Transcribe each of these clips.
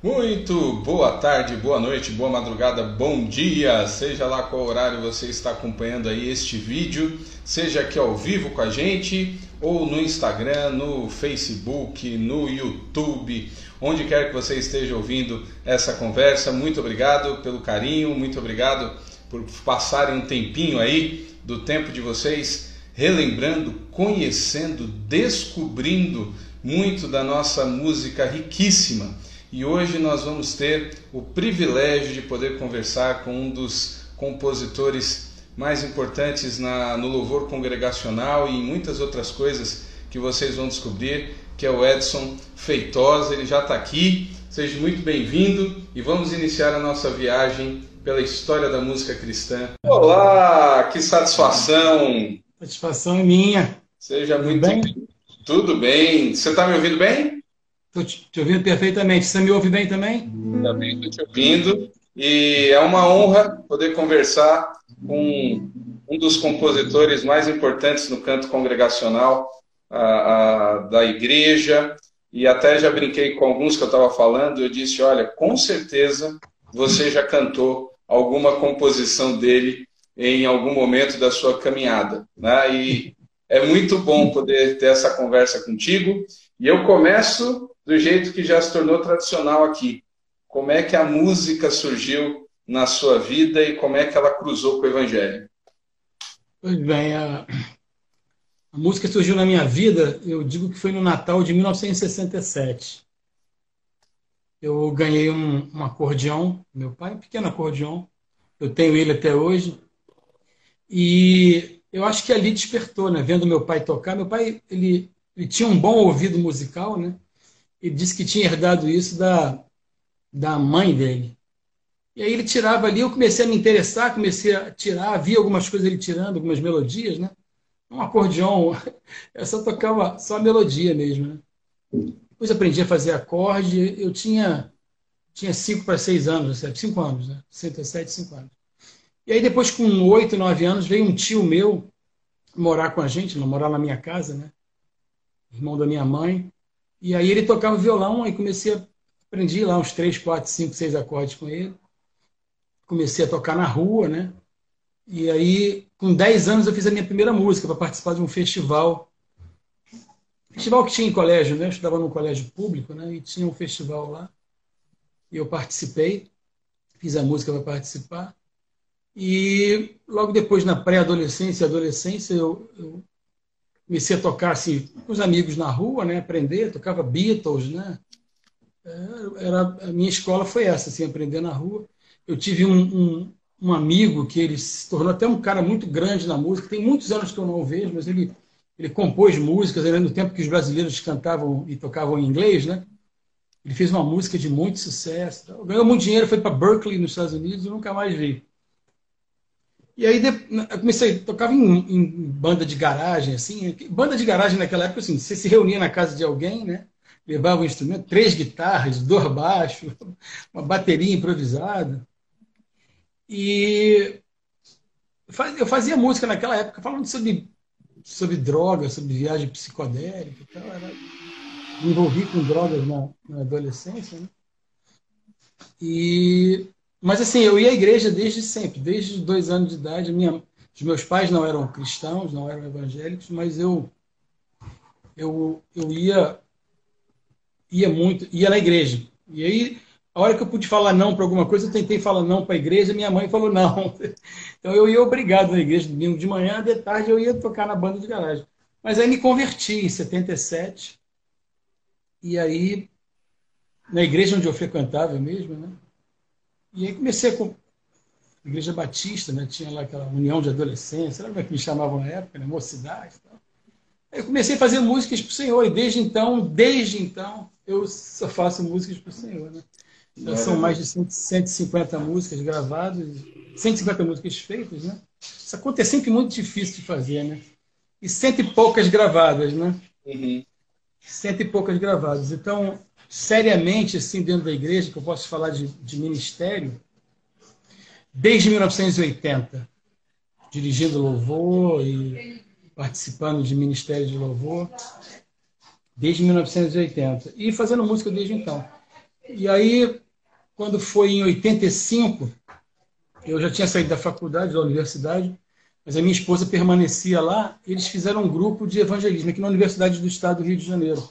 Muito boa tarde, boa noite, boa madrugada, bom dia, seja lá qual horário você está acompanhando aí este vídeo, seja aqui ao vivo com a gente, ou no Instagram, no Facebook, no YouTube, onde quer que você esteja ouvindo essa conversa. Muito obrigado pelo carinho, muito obrigado por passarem um tempinho aí do tempo de vocês, relembrando, conhecendo, descobrindo muito da nossa música riquíssima e hoje nós vamos ter o privilégio de poder conversar com um dos compositores mais importantes na, no louvor congregacional e em muitas outras coisas que vocês vão descobrir, que é o Edson Feitosa. Ele já está aqui. Seja muito bem-vindo e vamos iniciar a nossa viagem pela história da música cristã. Olá, que satisfação! Satisfação é minha. Seja Tudo muito bem. Tudo bem. Você está me ouvindo bem? Estou te, te, ouvindo perfeitamente. Você me ouve bem também? Também estou te ouvindo. E é uma honra poder conversar com um dos compositores mais importantes no canto congregacional a, a, da igreja. E até já brinquei com alguns que eu estava falando. Eu disse: olha, com certeza você já cantou alguma composição dele em algum momento da sua caminhada. Né? E é muito bom poder ter essa conversa contigo. E eu começo do jeito que já se tornou tradicional aqui. Como é que a música surgiu na sua vida e como é que ela cruzou com o Evangelho? Pois bem, a, a música surgiu na minha vida, eu digo que foi no Natal de 1967. Eu ganhei um, um acordeão, meu pai, um pequeno acordeão, eu tenho ele até hoje. E eu acho que ali despertou, né? Vendo meu pai tocar. Meu pai, ele, ele tinha um bom ouvido musical, né? Ele disse que tinha herdado isso da, da mãe dele. E aí ele tirava ali, eu comecei a me interessar, comecei a tirar, via algumas coisas ele tirando, algumas melodias, né? Um acordeão, eu só tocava só a melodia mesmo, né? Depois aprendi a fazer acorde, eu tinha tinha cinco para seis anos, cinco anos, né? 67, cinco anos. E aí depois, com oito, nove anos, veio um tio meu morar com a gente, morar na minha casa, né? Irmão da minha mãe. E aí ele tocava violão, aí comecei a aprendi lá uns três, quatro, cinco, seis acordes com ele. Comecei a tocar na rua, né? E aí, com 10 anos, eu fiz a minha primeira música para participar de um festival. Festival que tinha em colégio, né? Eu estudava num colégio público, né? E tinha um festival lá. E eu participei, fiz a música para participar. E logo depois, na pré-adolescência e adolescência, eu comecei a tocar assim, com os amigos na rua, né? Aprender, tocava Beatles, né? É, era, a minha escola foi essa, assim, aprender na rua. Eu tive um, um, um, amigo que ele se tornou até um cara muito grande na música. Tem muitos anos que eu não o vejo, mas ele, ele compôs músicas, ele, no tempo que os brasileiros cantavam e tocavam em inglês, né? Ele fez uma música de muito sucesso. Ganhou muito dinheiro, foi para Berkeley, nos Estados Unidos, e nunca mais vi. E aí eu comecei, tocava em, em, banda de garagem, assim. Banda de garagem naquela época, assim, você se reunia na casa de alguém, né? Levava um instrumento, três guitarras, dois baixos, uma bateria improvisada. E eu fazia música naquela época falando sobre, sobre drogas, sobre viagem psicodélica e tal. Era, me envolvi com drogas na, na adolescência, né? E mas assim, eu ia à igreja desde sempre, desde os dois anos de idade. Minha, os meus pais não eram cristãos, não eram evangélicos, mas eu eu, eu ia ia muito, ia na igreja. E aí, a hora que eu pude falar não para alguma coisa, eu tentei falar não para a igreja, minha mãe falou não. Então eu ia obrigado na igreja, domingo de manhã, de tarde eu ia tocar na banda de garagem. Mas aí me converti em 77. E aí, na igreja onde eu frequentava mesmo, né? E aí comecei com a Igreja Batista, né? tinha lá aquela união de adolescência, lembra que me chamavam na época, né? mocidade e tal. Aí eu comecei a fazer músicas para o Senhor, e desde então, desde então, eu só faço músicas para o Senhor. Né? Então, são mais de 150 músicas gravadas, 150 músicas feitas, né? Essa conta é sempre muito difícil de fazer, né? E cento e poucas gravadas, né? Uhum. Cento e poucas gravadas. Então, seriamente assim dentro da igreja, que eu posso falar de, de ministério, desde 1980, dirigindo louvor e participando de ministério de louvor, desde 1980, e fazendo música desde então. E aí, quando foi em 85, eu já tinha saído da faculdade, da universidade, mas a minha esposa permanecia lá. Eles fizeram um grupo de evangelismo aqui na Universidade do Estado do Rio de Janeiro.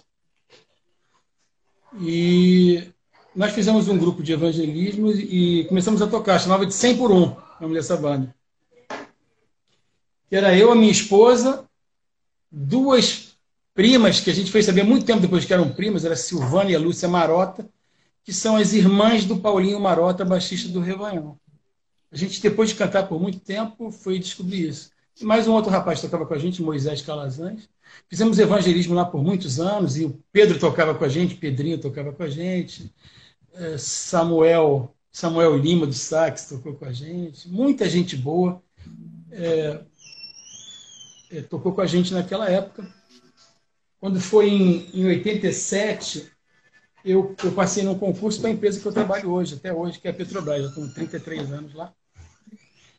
E nós fizemos um grupo de evangelismo e começamos a tocar. Chamava de 100 por 1, o nome dessa banda. Que era eu, a minha esposa, duas primas que a gente fez saber muito tempo depois que eram primas, era a Silvana e a Lúcia Marota, que são as irmãs do Paulinho Marota, baixista do Revanhão. A gente, depois de cantar por muito tempo, foi descobrir isso. Mais um outro rapaz tocava com a gente, Moisés Calazans. Fizemos evangelismo lá por muitos anos, e o Pedro tocava com a gente, Pedrinho tocava com a gente, é, Samuel, Samuel Lima do Sax tocou com a gente, muita gente boa é, é, tocou com a gente naquela época. Quando foi em, em 87, eu, eu passei num concurso para a empresa que eu trabalho hoje, até hoje, que é a Petrobras. Eu tenho 33 anos lá.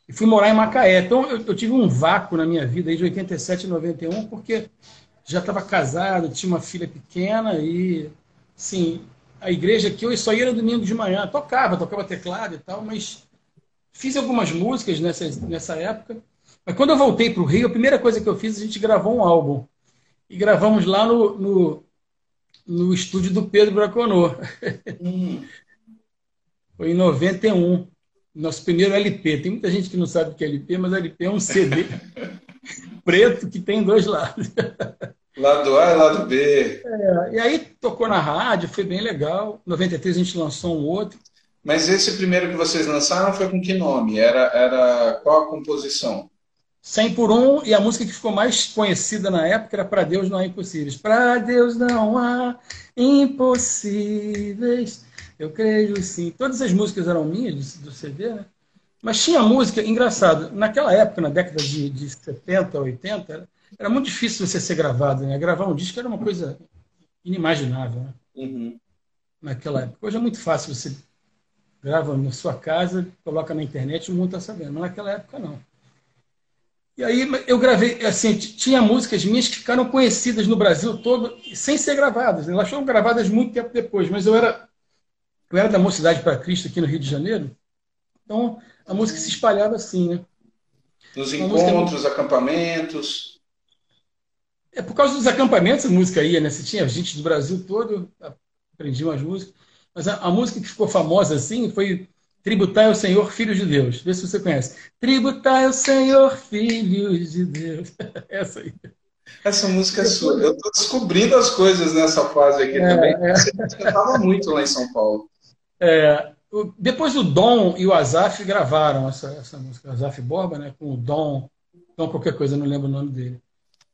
E fui morar em Macaé. Então, eu, eu tive um vácuo na minha vida aí de 87 a 91, porque já estava casado, tinha uma filha pequena e, sim, a igreja que eu só ia no domingo de manhã. Tocava, tocava teclado e tal, mas fiz algumas músicas nessa, nessa época. Mas quando eu voltei para o Rio, a primeira coisa que eu fiz, a gente gravou um álbum. E gravamos lá no, no no estúdio do Pedro Braconô. Hum. Foi em 91. Nosso primeiro LP. Tem muita gente que não sabe o que é LP, mas LP é um CD preto que tem dois lados. Lado A e lado B. É, e aí tocou na rádio, foi bem legal. Em 93 a gente lançou um outro. Mas esse primeiro que vocês lançaram foi com que nome? Era, era qual a composição? 100 por 1 e a música que ficou mais conhecida na época era Para Deus Não Há Impossíveis. Para Deus não há impossíveis, eu creio sim. Todas as músicas eram minhas do CD, né? Mas tinha música, engraçado, naquela época, na década de, de 70, 80, era, era, muito difícil você ser gravado, né? Gravar um disco era uma coisa inimaginável, né? Uhum. Naquela época. Hoje é muito fácil, você grava na sua casa, coloca na internet e o mundo está sabendo. Mas naquela época não. E aí eu gravei, assim, tinha músicas minhas que ficaram conhecidas no Brasil todo, sem ser gravadas. Né? Elas foram gravadas muito tempo depois, mas eu era, eu era da Mocidade para Cristo aqui no Rio de Janeiro. Então a música se espalhava assim, né? Nos encontros, música... acampamentos. É por causa dos acampamentos a música ia, né? Você tinha gente do Brasil todo, aprendi umas músicas. Mas a, a música que ficou famosa assim foi Tributai ao Senhor, filhos de Deus. Vê se você conhece. Tributai ao Senhor, filhos de Deus. Essa aí. Essa música é sua. Eu estou descobrindo as coisas nessa fase aqui é, também. É. Você cantava muito lá em São Paulo. É, depois o Dom e o Azaf gravaram essa, essa música. Azaf Borba, né? Com o Dom. Dom qualquer coisa, não lembro o nome dele.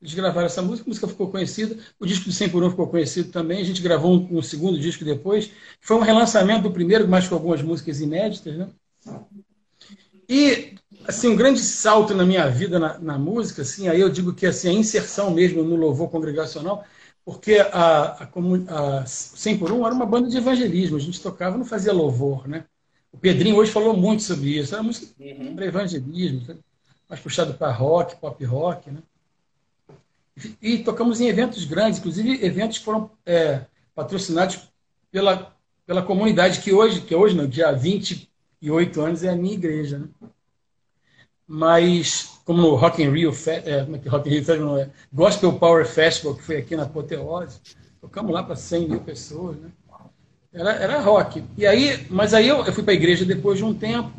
Eles gravaram essa música, a música ficou conhecida. O disco do 100 por 1 ficou conhecido também. A gente gravou um, um segundo disco depois. Foi um relançamento do primeiro, mas com algumas músicas inéditas. Né? E assim, um grande salto na minha vida na, na, música, assim, aí eu digo que assim, a inserção mesmo no louvor congregacional, porque a, a, a 100 por 1 era uma banda de evangelismo, a gente tocava, não fazia louvor, né? O Pedrinho hoje falou muito sobre isso, era música uhum. para evangelismo, mais puxado para rock, pop rock, né? E tocamos em eventos grandes, inclusive eventos que foram é, patrocinados pela, pela comunidade, que hoje, que hoje não, dia 28 anos, é a minha igreja. Né? Mas, como no Rock in Rio, é, é Rock in Rio não é? Gospel Power Festival, que foi aqui na Apoteose, tocamos lá para 100 mil pessoas. Né? Era, era rock. E aí, mas aí eu, eu fui para a igreja depois de um tempo,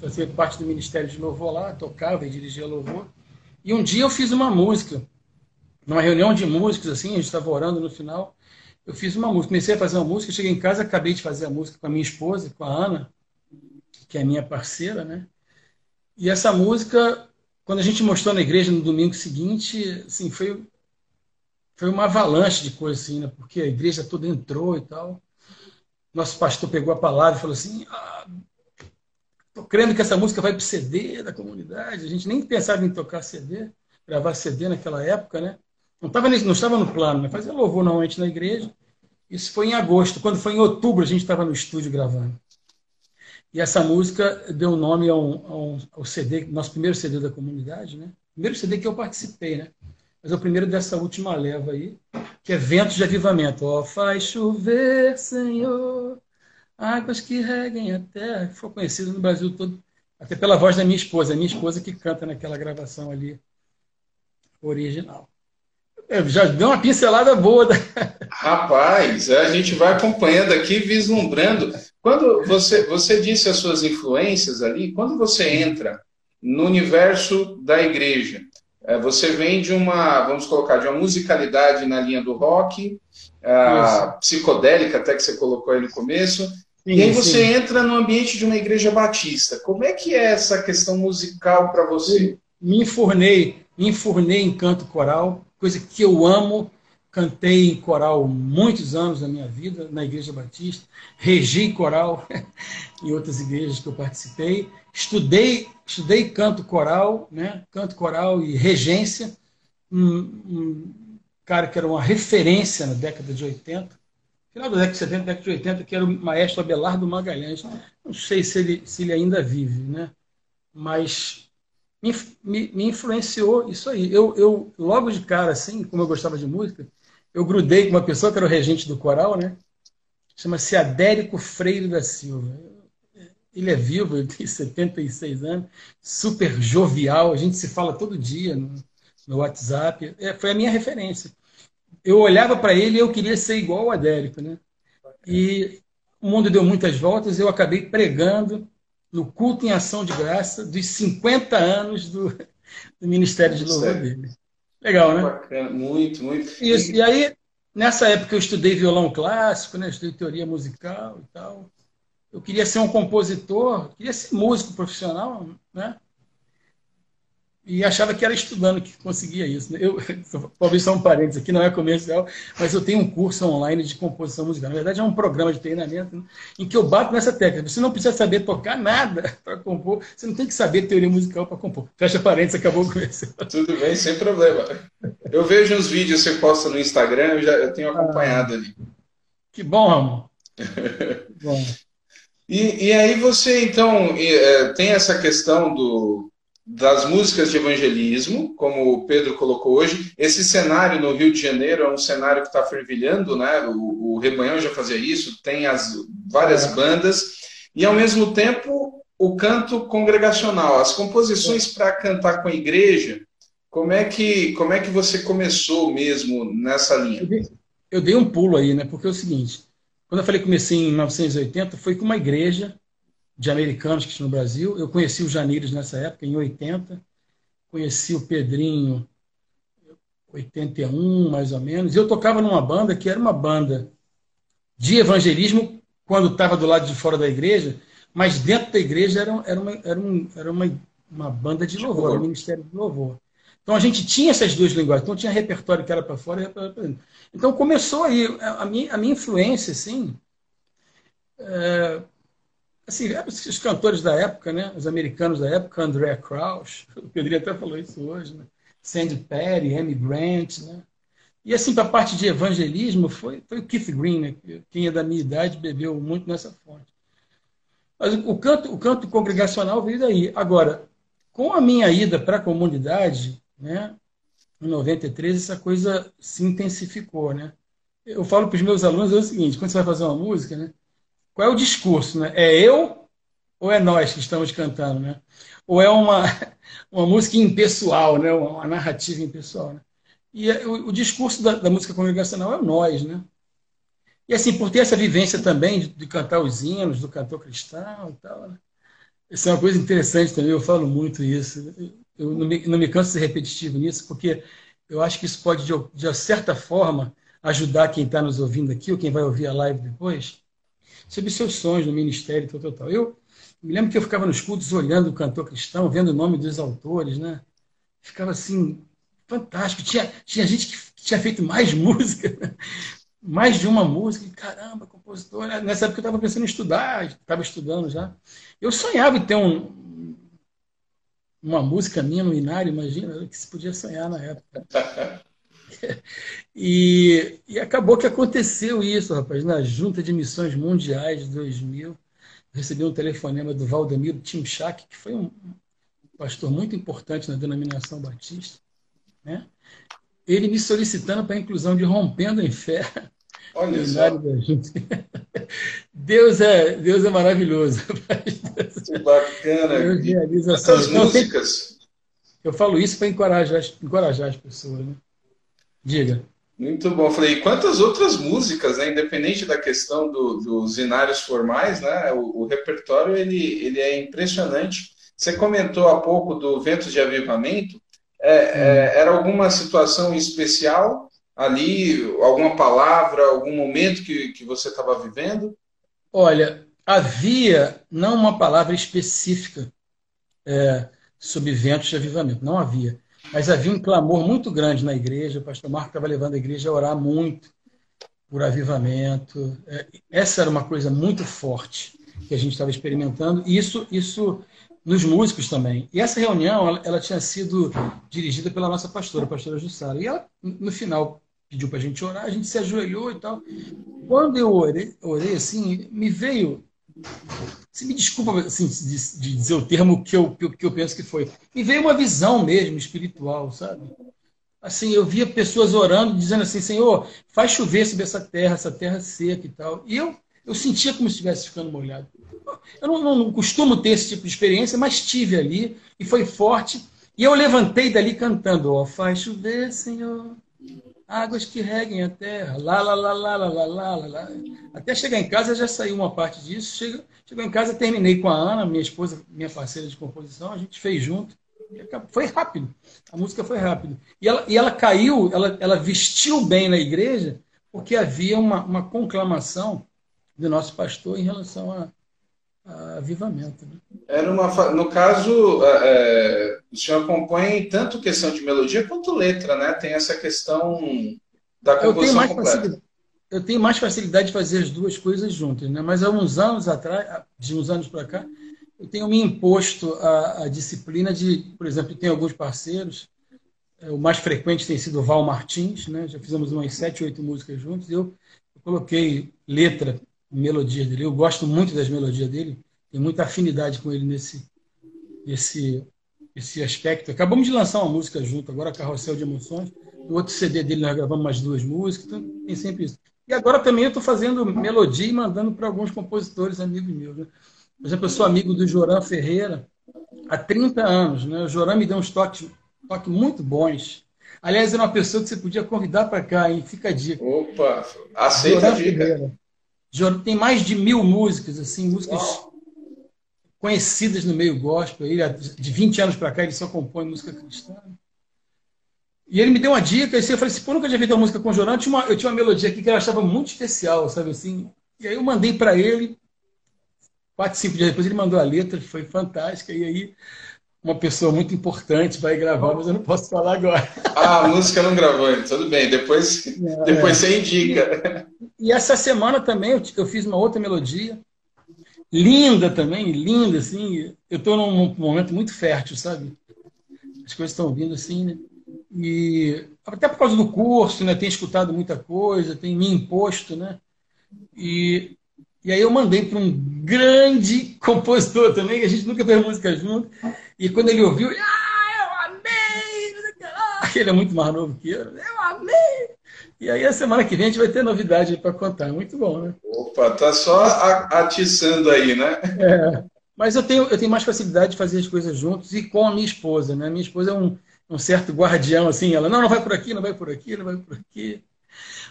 fazia parte do Ministério de Louvor lá, tocava e dirigia louvor. E um dia eu fiz uma música numa reunião de músicos, assim, a gente estava orando no final, eu fiz uma música, comecei a fazer uma música, cheguei em casa, acabei de fazer a música com a minha esposa, com a Ana, que é minha parceira, né? E essa música, quando a gente mostrou na igreja no domingo seguinte, assim, foi foi uma avalanche de coisas assim, né? Porque a igreja toda entrou e tal. Nosso pastor pegou a palavra e falou assim: ah, tô crendo que essa música vai para o CD da comunidade. A gente nem pensava em tocar CD, gravar CD naquela época, né? Não, tava, não estava no plano, né? fazia louvor normalmente na igreja. Isso foi em agosto. Quando foi em outubro, a gente estava no estúdio gravando. E essa música deu nome ao, ao, CD, nosso primeiro CD da comunidade, né? Primeiro CD que eu participei, né? Mas é o primeiro dessa última leva aí, que é Ventos de Avivamento. Ó, oh, faz chover, Senhor, águas que reguem a terra, foi conhecido no Brasil todo, até pela voz da minha esposa, a minha esposa que canta naquela gravação ali original. Eu já deu uma pincelada boa. Da... Rapaz, a gente vai acompanhando aqui, vislumbrando. Quando você, você disse as suas influências ali, quando você entra no universo da igreja, é, você vem de uma, vamos colocar, de uma musicalidade na linha do rock, uh, psicodélica, até que você colocou aí no começo, sim, e aí você sim. entra no ambiente de uma igreja batista. Como é que é essa questão musical para você? Me enfurnei, me enfurnei em canto coral, coisa que eu amo. Cantei em coral muitos anos da minha vida, na Igreja Batista, regi coral em outras igrejas que eu participei. Estudei, estudei canto coral, né? canto coral e regência. Um, um cara que era uma referência na década de 80, final da década de 70, década de 80, que era o maestro Abelardo Magalhães. Não sei se ele, se ele ainda vive, né? mas me, me, me influenciou isso aí. Eu, eu, logo de cara, assim, como eu gostava de música, eu grudei com uma pessoa que era o regente do coral, né? Chama-se Adérico Freire da Silva ele é vivo, ele tem 76 anos, super jovial, a gente se fala todo dia no, no WhatsApp. É, foi a minha referência. Eu olhava para ele e eu queria ser igual ao Adérico, né? E o mundo deu muitas voltas, eu acabei pregando no culto em ação de graça dos 50 anos do, do Ministério de Louvor dele. Legal, né? Bacana, muito, muito. Isso. E aí, nessa época, eu estudei violão clássico, né? estudei teoria musical e tal eu queria ser um compositor, queria ser músico profissional, né? E achava que era estudando que conseguia isso. Né? Eu, talvez só um parênteses aqui, não é comercial, mas eu tenho um curso online de composição musical. Na verdade, é um programa de treinamento né? em que eu bato nessa técnica. Você não precisa saber tocar nada para compor, você não tem que saber teoria musical para compor. Fecha parênteses, acabou o comercial. Tudo bem, sem problema. Eu vejo uns vídeos que você posta no Instagram, eu já eu tenho acompanhado ah, ali. Que bom, Ramon. bom. E, e aí você, então, é, tem essa questão do, das músicas de evangelismo, como o Pedro colocou hoje. Esse cenário no Rio de Janeiro é um cenário que está fervilhando, né? O, o Rebanhão já fazia isso, tem as várias é. bandas, e ao mesmo tempo o canto congregacional, as composições para cantar com a igreja. Como é que como é que você começou mesmo nessa linha? Eu dei, eu dei um pulo aí, né? Porque é o seguinte, quando eu falei que comecei em 1980, foi com uma igreja de americanos que tinha no Brasil. Eu conheci o Janires nessa época, em 80. Conheci o Pedrinho 81, mais ou menos. E eu tocava numa banda que era uma banda de evangelismo quando estava do lado de fora da igreja, mas dentro da igreja era, era, uma, era, um, era uma, uma banda de louvor, era um ministério de louvor. Então a gente tinha essas duas linguagens. Então tinha repertório que era para fora e para dentro. Então começou aí a minha, a minha influência, assim, é, assim, os cantores da época, né? Os americanos da época, André Crouch, o Pedrinho até falou isso hoje, né? Sandy Perry, Amy Grant, né? E assim, para a parte de evangelismo, foi, foi o Keith Green, né? Quem é da minha idade bebeu muito nessa fonte. Mas o canto, o canto congregacional veio daí. Agora, com a minha ida para a comunidade, né? Em 93 essa coisa se intensificou, né? Eu falo para os meus alunos é o seguinte: quando você vai fazer uma música, né? Qual é o discurso, né? É eu ou é nós que estamos cantando, né? Ou é uma uma música impessoal, né? Uma narrativa impessoal, né? E é, o, o discurso da, da, música congregacional é o nós, né? E assim, por ter essa vivência também de, de cantar os hinos do cantor cristão e tal, né? Isso é uma coisa interessante também, eu falo muito isso eu não me, não me canso de ser repetitivo nisso, porque eu acho que isso pode, de, de certa forma, ajudar quem está nos ouvindo aqui, ou quem vai ouvir a live depois, sobre seus sonhos no ministério, tal, tal, tal. Eu me lembro que eu ficava nos cultos olhando o cantor cristão, vendo o nome dos autores, né? Ficava assim, fantástico. Tinha, tinha gente que tinha feito mais música, né? mais de uma música. Caramba, compositor. Nessa época eu estava pensando em estudar, estava estudando já. Eu sonhava em ter um, uma música minha no Inário, imagina, que se podia sonhar na época. e, e acabou que aconteceu isso, rapaz, na Junta de Missões Mundiais de 2000. Eu recebi um telefonema do Valdemiro Timchak, que foi um pastor muito importante na denominação batista, né? ele me solicitando para a inclusão de Rompendo em Fé Olha só. Deus é, Deus é maravilhoso. Que bacana. Deus realiza Essas músicas. Eu falo isso para encorajar, encorajar as pessoas. Né? Diga. Muito bom. Falei, quantas outras músicas, né? independente da questão do, dos inários formais, né? O, o, repertório ele, ele é impressionante. Você comentou há pouco do Ventos de Avivamento. É, é, era alguma situação especial ali, alguma palavra, algum momento que, que você estava vivendo? Olha, havia não uma palavra específica é, sobre ventos de avivamento, não havia. Mas havia um clamor muito grande na igreja, o pastor Marco estava levando a igreja a orar muito por avivamento. É, essa era uma coisa muito forte que a gente estava experimentando, e isso, isso nos músicos também. E essa reunião, ela, ela tinha sido dirigida pela nossa pastora, a pastora Jussara. E ela, no final, pediu para a gente orar, a gente se ajoelhou e tal. Quando eu orei, orei assim, me veio. Se me desculpa assim, de, de, dizer o termo que eu, que, eu, que eu penso que foi. Me veio uma visão mesmo espiritual, sabe? Assim, eu via pessoas orando, dizendo assim: Senhor, faz chover sobre essa terra, essa terra seca e tal. E eu, eu sentia como se estivesse ficando molhado. Eu não, não, não costumo ter esse tipo de experiência, mas tive ali e foi forte. E eu levantei dali cantando: Ó, faz chover, Senhor, águas que reguem a terra, lá, lá, lá, lá, lá, lá, lá, lá. Até chegar em casa já saiu uma parte disso. Chegou, chegou em casa, terminei com a Ana, minha esposa, minha parceira de composição, a gente fez junto. Foi rápido, a música foi rápido. E ela, e ela caiu, ela, ela vestiu bem na igreja, porque havia uma, uma conclamação do nosso pastor em relação a, avivamento. Né? Era uma, no caso, é, é, o senhor compõe tanto questão de melodia quanto letra, né? Tem essa questão da composição completa. Eu tenho mais facilidade de fazer as duas coisas juntas, né? Mas há uns anos atrás, de uns anos para cá, eu tenho me imposto a, a, disciplina de, por exemplo, tem alguns parceiros, é, o mais frequente tem sido o Val Martins, né? Já fizemos umas sete, oito músicas juntos. Eu, eu coloquei letra melodia dele. Eu gosto muito das melodias dele, tenho muita afinidade com ele nesse, nesse, esse aspecto. Acabamos de lançar uma música junto, agora Carrossel de Emoções. No outro CD dele nós gravamos mais duas músicas, então tem sempre isso. E agora também eu estou fazendo melodia e mandando para alguns compositores amigos meus. Né? Por exemplo, eu sou amigo do Joran Ferreira há 30 anos. Né? O Joran me deu uns toques, toques muito bons. Aliás, era uma pessoa que você podia convidar para cá, hein? Fica a dica. Opa, aceita Joran a dica. Ferreira tem mais de mil músicas, assim, músicas Uau. conhecidas no meio gospel. Ele, de 20 anos para cá, ele só compõe música cristã. E ele me deu uma dica, e assim, eu falei assim, pô, nunca tinha feito uma música com o Jornal, eu tinha uma, eu tinha uma melodia aqui que eu achava muito especial, sabe assim? E aí eu mandei para ele, quatro, cinco dias depois ele mandou a letra, foi fantástica, e aí uma pessoa muito importante vai gravar, mas eu não posso falar agora. Ah, a música não gravou, tudo bem, depois, é, depois você indica. E essa semana também eu, eu, fiz uma outra melodia, linda também, linda, assim. Eu estou num momento muito fértil, sabe? As coisas estão vindo assim, né? E até por causa do curso, né? Tenho escutado muita coisa, tenho me imposto, né? E e aí eu mandei para um grande compositor também, que a gente nunca fez música junto. E quando ele ouviu, ah, eu amei! Ele é muito mais novo que eu. Eu amei! E aí a semana que vem a gente vai ter novidade para contar. Muito bom, né? Opa, tá só atiçando aí, né? É. Mas eu tenho, eu tenho mais facilidade de fazer as coisas juntos e com a minha esposa, né? Minha esposa é um, um certo guardião, assim, ela, não, não vai por aqui, não vai por aqui, não vai por aqui.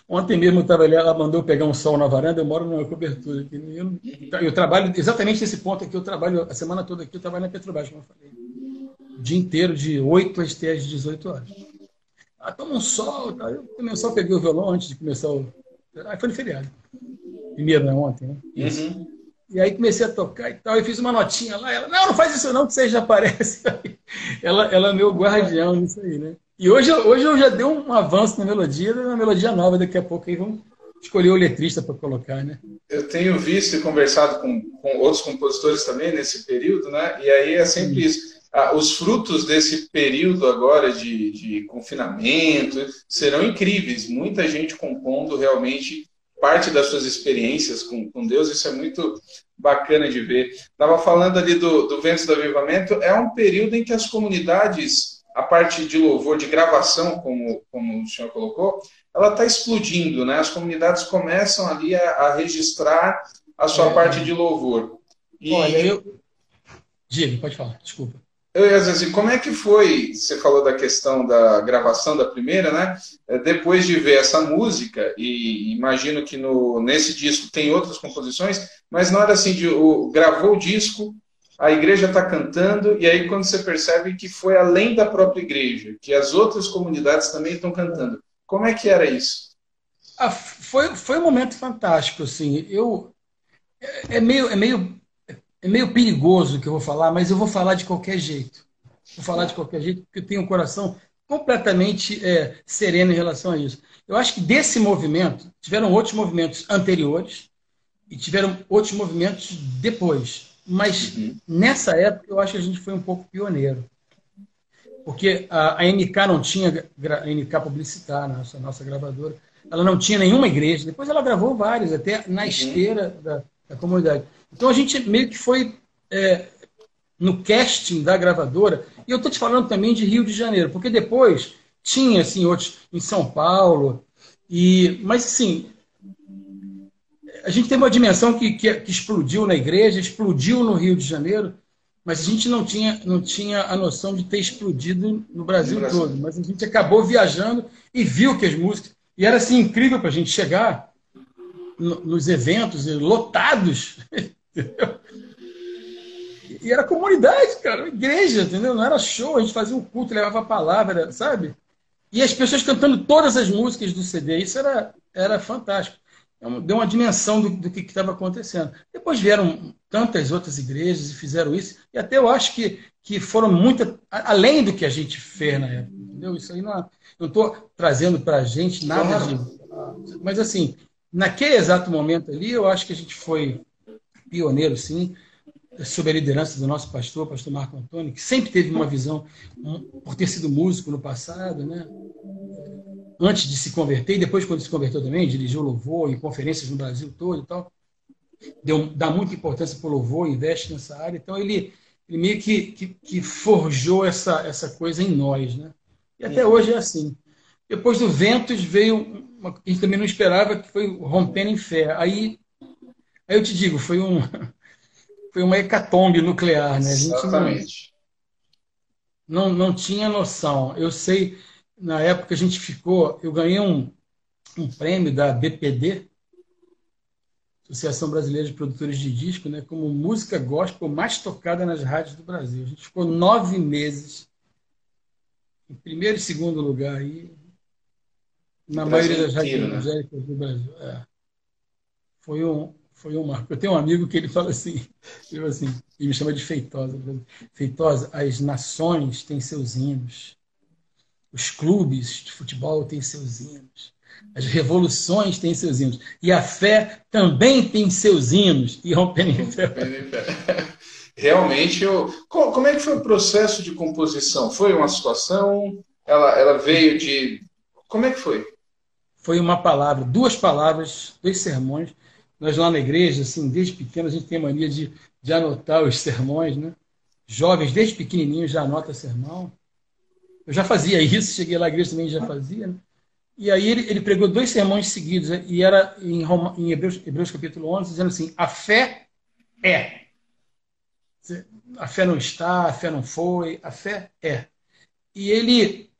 Ontem mesmo eu estava ali, ela mandou pegar um sol na varanda, eu moro numa cobertura aqui. Eu, eu, trabalho exatamente nesse ponto aqui, eu trabalho a semana toda aqui, eu trabalho na Petrobras, como eu falei. O dia inteiro, de 8 às 18 horas. Ah, toma um sol, tá? eu um sol, peguei o violão antes de começar o. Ah, foi no feriado. Primeiro, né? Ontem, né? Uhum. E aí comecei a tocar e tal, e fiz uma notinha lá. Ela, não, não faz isso não, que você já aparece. Ela, ela é meu guardião nisso aí, né? E hoje, hoje eu já dei um avanço na melodia, uma melodia nova daqui a pouco aí vamos escolher o letrista para colocar, né? Eu tenho visto e conversado com, com outros compositores também nesse período, né? E aí é sempre isso. Ah, os frutos desse período agora de, de confinamento serão incríveis. Muita gente compondo realmente parte das suas experiências com, com Deus, isso é muito bacana de ver. Estava falando ali do, do Ventos do Avivamento, é um período em que as comunidades a parte de louvor, de gravação, como, como o senhor colocou, ela está explodindo, né? As comunidades começam ali a, a registrar a sua é. parte de louvor. E... Olha, eu... Diga, pode falar, desculpa. Eu ia assim, como é que foi? Você falou da questão da gravação da primeira, né? É, depois de ver essa música, e imagino que no, nesse disco tem outras composições, mas na hora assim de o, gravou o disco, a igreja está cantando, e aí quando você percebe que foi além da própria igreja, que as outras comunidades também estão cantando. Como é que era isso? Ah, foi, foi um momento fantástico, assim. Eu, é, é meio, é meio é meio perigoso o que eu vou falar, mas eu vou falar de qualquer jeito. Vou falar de qualquer jeito, porque eu tenho um coração completamente é, sereno em relação a isso. Eu acho que desse movimento, tiveram outros movimentos anteriores e tiveram outros movimentos depois. Mas uhum. nessa época eu acho que a gente foi um pouco pioneiro. Porque a, a MK não tinha, a MK publicitária, nossa, nossa gravadora, ela não tinha nenhuma igreja. Depois ela gravou várias, até na uhum. esteira da, da comunidade. Então a gente meio que foi é, no casting da gravadora. E eu estou te falando também de Rio de Janeiro, porque depois tinha assim outros em São Paulo. E mas assim a gente tem uma dimensão que, que, que explodiu na igreja, explodiu no Rio de Janeiro, mas a gente não tinha, não tinha a noção de ter explodido no Brasil, no Brasil. todo. Mas a gente acabou viajando e viu que as músicas. E era assim incrível para a gente chegar no, nos eventos lotados Entendeu? E era comunidade, cara, igreja, entendeu? Não era show, a gente fazia um culto, levava a palavra, sabe? E as pessoas cantando todas as músicas do CD, isso era, era fantástico. É deu uma dimensão do, do que estava acontecendo. Depois vieram tantas outras igrejas e fizeram isso, e até eu acho que, que foram muito além do que a gente fez na época, entendeu? Isso aí não estou trazendo para a gente nada de. Mas assim, naquele exato momento ali, eu acho que a gente foi pioneiro, sim, sob a liderança do nosso pastor, pastor Marco Antônio, que sempre teve uma visão, por ter sido músico no passado, né? antes de se converter, e depois, quando se converteu também, dirigiu louvor em conferências no Brasil todo e tal. Deu, dá muita importância para o louvor, investe nessa área. Então, ele, ele meio que, que, que, forjou essa, essa coisa em nós. Né? E até hoje é assim. Depois do Ventos veio uma que a gente também não esperava, que foi Rompendo em Fé. Aí eu te digo, foi, um, foi uma hecatombe nuclear, né? A gente Exatamente. Não, não, não tinha noção. Eu sei, na época a gente ficou, eu ganhei um, um prêmio da BPD, Associação Brasileira de Produtores de Disco, né, como música gospel mais tocada nas rádios do Brasil. A gente ficou nove meses em primeiro e segundo lugar aí, na maioria das rádios né? evangélicas do Brasil. É. Foi um, foi um marco. Eu tenho um amigo que ele fala assim, eu assim, ele me chama de Feitosa. Feitosa, as nações têm seus hinos, os clubes de futebol têm seus hinos, as revoluções têm seus hinos, e a fé também tem seus hinos. E rompendo em fé. Realmente, eu... como é que foi o processo de composição? Foi uma situação? Ela, ela veio de. Como é que foi? Foi uma palavra, duas palavras, dois sermões nós lá na igreja, assim, desde pequeno, a gente tem mania de, de anotar os sermões, né? Jovens, desde pequenininho, já anota sermão. Eu já fazia isso, cheguei lá, a igreja também já fazia, né? E aí ele, ele pregou dois sermões seguidos, né? e era em, Roma, em Hebreus, Hebreus capítulo 11, dizendo assim, a fé é. A fé não está, a fé não foi, a fé é. E ele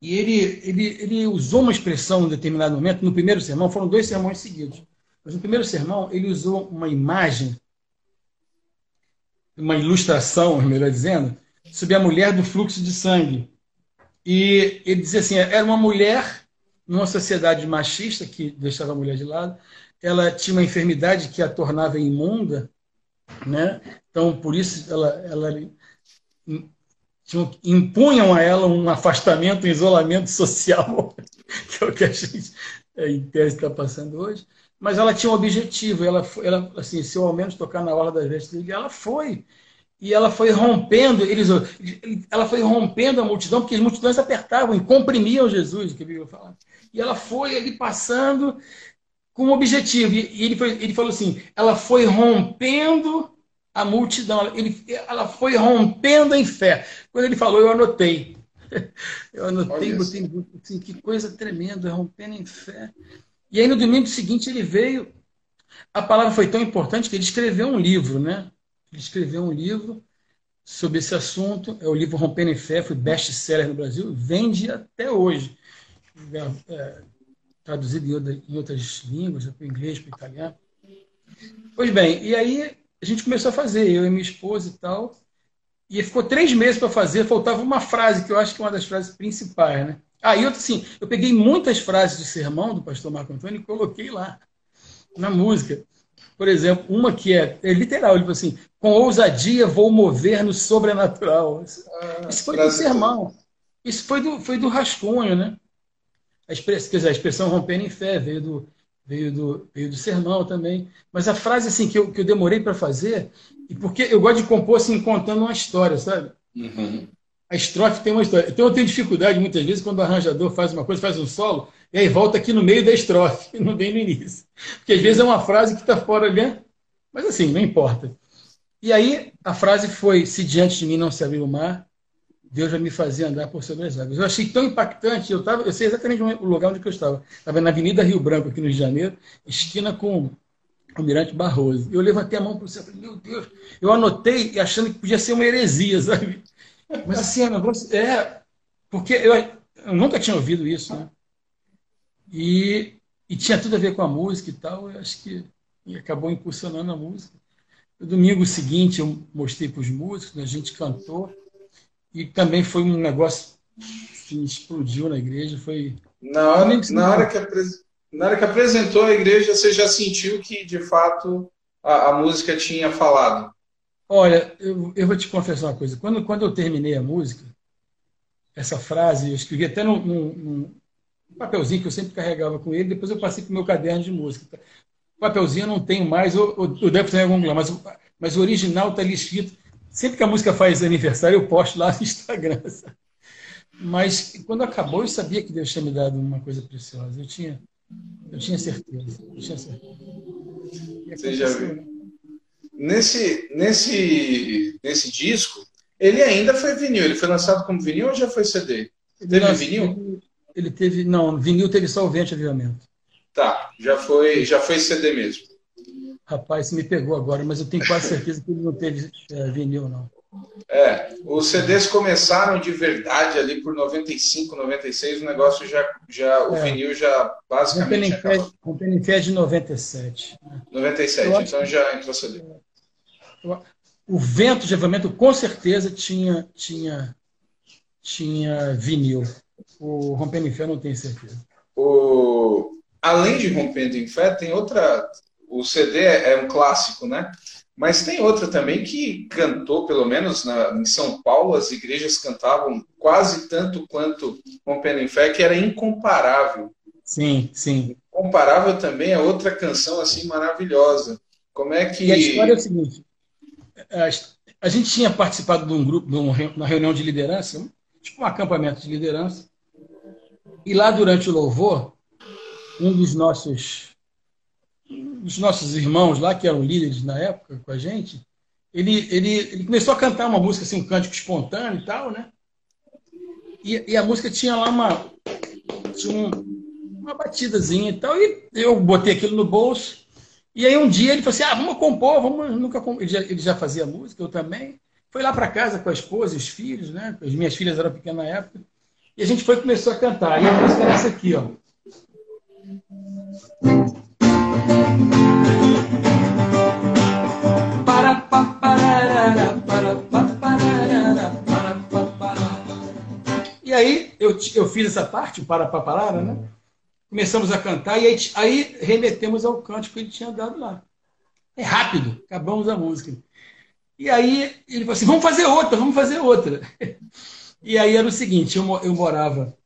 e ele, ele, ele usou uma expressão em determinado momento, no primeiro sermão, foram dois sermões seguidos. Mas no primeiro sermão, ele usou uma imagem, uma ilustração, melhor dizendo, sobre a mulher do fluxo de sangue. E ele dizia assim: era uma mulher numa sociedade machista que deixava a mulher de lado, ela tinha uma enfermidade que a tornava imunda, né? Então, por isso, ela, ela impunham a ela um afastamento, um isolamento social, que é o que a gente, em tese, está passando hoje mas ela tinha um objetivo. Ela, ela assim, se eu ao menos tocar na hora das vestes dele, ela foi. E ela foi rompendo, eles, ela foi rompendo a multidão, porque as multidões apertavam e comprimiam Jesus, que eu falar. E ela foi ali passando com um objetivo. E ele, foi, ele falou assim: ela foi rompendo a multidão, ele, ela foi rompendo em fé. Quando ele falou, eu anotei. Eu anotei, botei assim, que coisa tremenda, rompendo em fé. E aí no domingo seguinte ele veio. A palavra foi tão importante que ele escreveu um livro, né? Ele escreveu um livro sobre esse assunto. É o livro Rompendo em Fé, foi best-seller no Brasil, vende até hoje. É, é, traduzido em outras línguas, para o inglês, para o italiano. Pois bem, e aí a gente começou a fazer, eu e minha esposa e tal. E ficou três meses para fazer, faltava uma frase, que eu acho que é uma das frases principais, né? Ah, e outra, assim, eu peguei muitas frases do sermão do pastor Marco Antônio e coloquei lá, na música. Por exemplo, uma que é, é literal, ele falou assim, com ousadia vou mover no sobrenatural. Isso, ah, isso foi do sermão. Isso foi do, foi do rascunho, né? A expressão, quer dizer, a expressão rompendo em fé veio do, veio do, veio do sermão também. Mas a frase assim que eu, que eu demorei para fazer, e porque eu gosto de compor assim, contando uma história, sabe? Uhum. A estrofe tem uma história. Então eu tenho dificuldade muitas vezes quando o arranjador faz uma coisa, faz um solo, e aí volta aqui no meio da estrofe, não vem no início. Porque às vezes é uma frase que está fora ali, mas assim, não importa. E aí a frase foi: Se diante de mim não se abrir o mar, Deus vai me fazer andar por sobre as águas. Eu achei tão impactante, eu, tava, eu sei exatamente o lugar onde eu estava. Estava na Avenida Rio Branco, aqui no Rio de Janeiro, esquina com o Mirante Barroso. Eu levantei a mão para o céu falei, meu Deus, eu anotei achando que podia ser uma heresia, sabe? Mas assim, é, negócio, é porque eu, eu, nunca tinha ouvido isso, né? E, e tinha tudo a ver com a música e tal, eu acho que acabou impulsionando a música. No domingo seguinte eu mostrei para os músicos, a gente cantou, e também foi um negócio que explodiu na igreja. Foi na hora, na hora, que, na hora que apresentou a igreja, você já sentiu que de fato a, a música tinha falado? Olha, eu, eu, vou te confessar uma coisa. Quando, quando eu terminei a música, essa frase, eu escrevi até num, num, num papelzinho que eu sempre carregava com ele, depois eu passei para o meu caderno de música. O papelzinho eu não tenho mais, ou, ou deve ter em algum lugar, mas, mas o original está ali escrito Sempre que a música faz aniversário, eu posto lá no Instagram. Mas quando acabou, eu sabia que Deus tinha me dado uma coisa preciosa. Eu tinha, eu tinha certeza. Eu tinha certeza. Você já viu? Nesse, nesse, nesse disco, ele ainda foi vinil. Ele foi lançado como vinil ou já foi CD? Teve vinil? Ele, teve. Não, vinil teve só o Vente Avivamento. Tá, já foi, já foi CD mesmo. Rapaz, me pegou agora, mas eu tenho quase certeza que ele não teve é, vinil, não. É, os CDs começaram de verdade ali por 95, 96, o negócio já, já o é. vinil já basicamente Com Penifé de 97. 97, né? então já entrou CD. O vento de avamento com certeza tinha, tinha, tinha vinil. O Rompendo em Fé não tenho certeza. O... Além de Rompendo em Fé, tem outra, o CD é um clássico, né? Mas tem outra também que cantou, pelo menos na, em São Paulo, as igrejas cantavam quase tanto quanto Rompendo em Fé, que era incomparável. Sim, sim. Incomparável também é outra canção assim maravilhosa. Como é que. E a história é o seguinte: a gente tinha participado de um grupo, de uma reunião de liderança, tipo um acampamento de liderança, e lá durante o louvor, um dos nossos dos nossos irmãos lá, que eram líderes na época com a gente, ele, ele, ele começou a cantar uma música, assim, um cântico espontâneo e tal, né? E, e a música tinha lá uma, tinha um, uma batidazinha e tal, e eu botei aquilo no bolso. E aí um dia ele falou assim: ah, vamos compor, vamos. Nunca comp... ele, já, ele já fazia música, eu também. Foi lá para casa com a esposa os filhos, né? As minhas filhas eram pequenas na época. E a gente foi começou a cantar. E a música era essa aqui, ó. E aí eu, eu fiz essa parte, o para paparara, né? Começamos a cantar e aí, aí remetemos ao cântico que ele tinha dado lá. É rápido, acabamos a música. E aí ele falou assim: vamos fazer outra, vamos fazer outra. E aí era o seguinte: eu, eu morava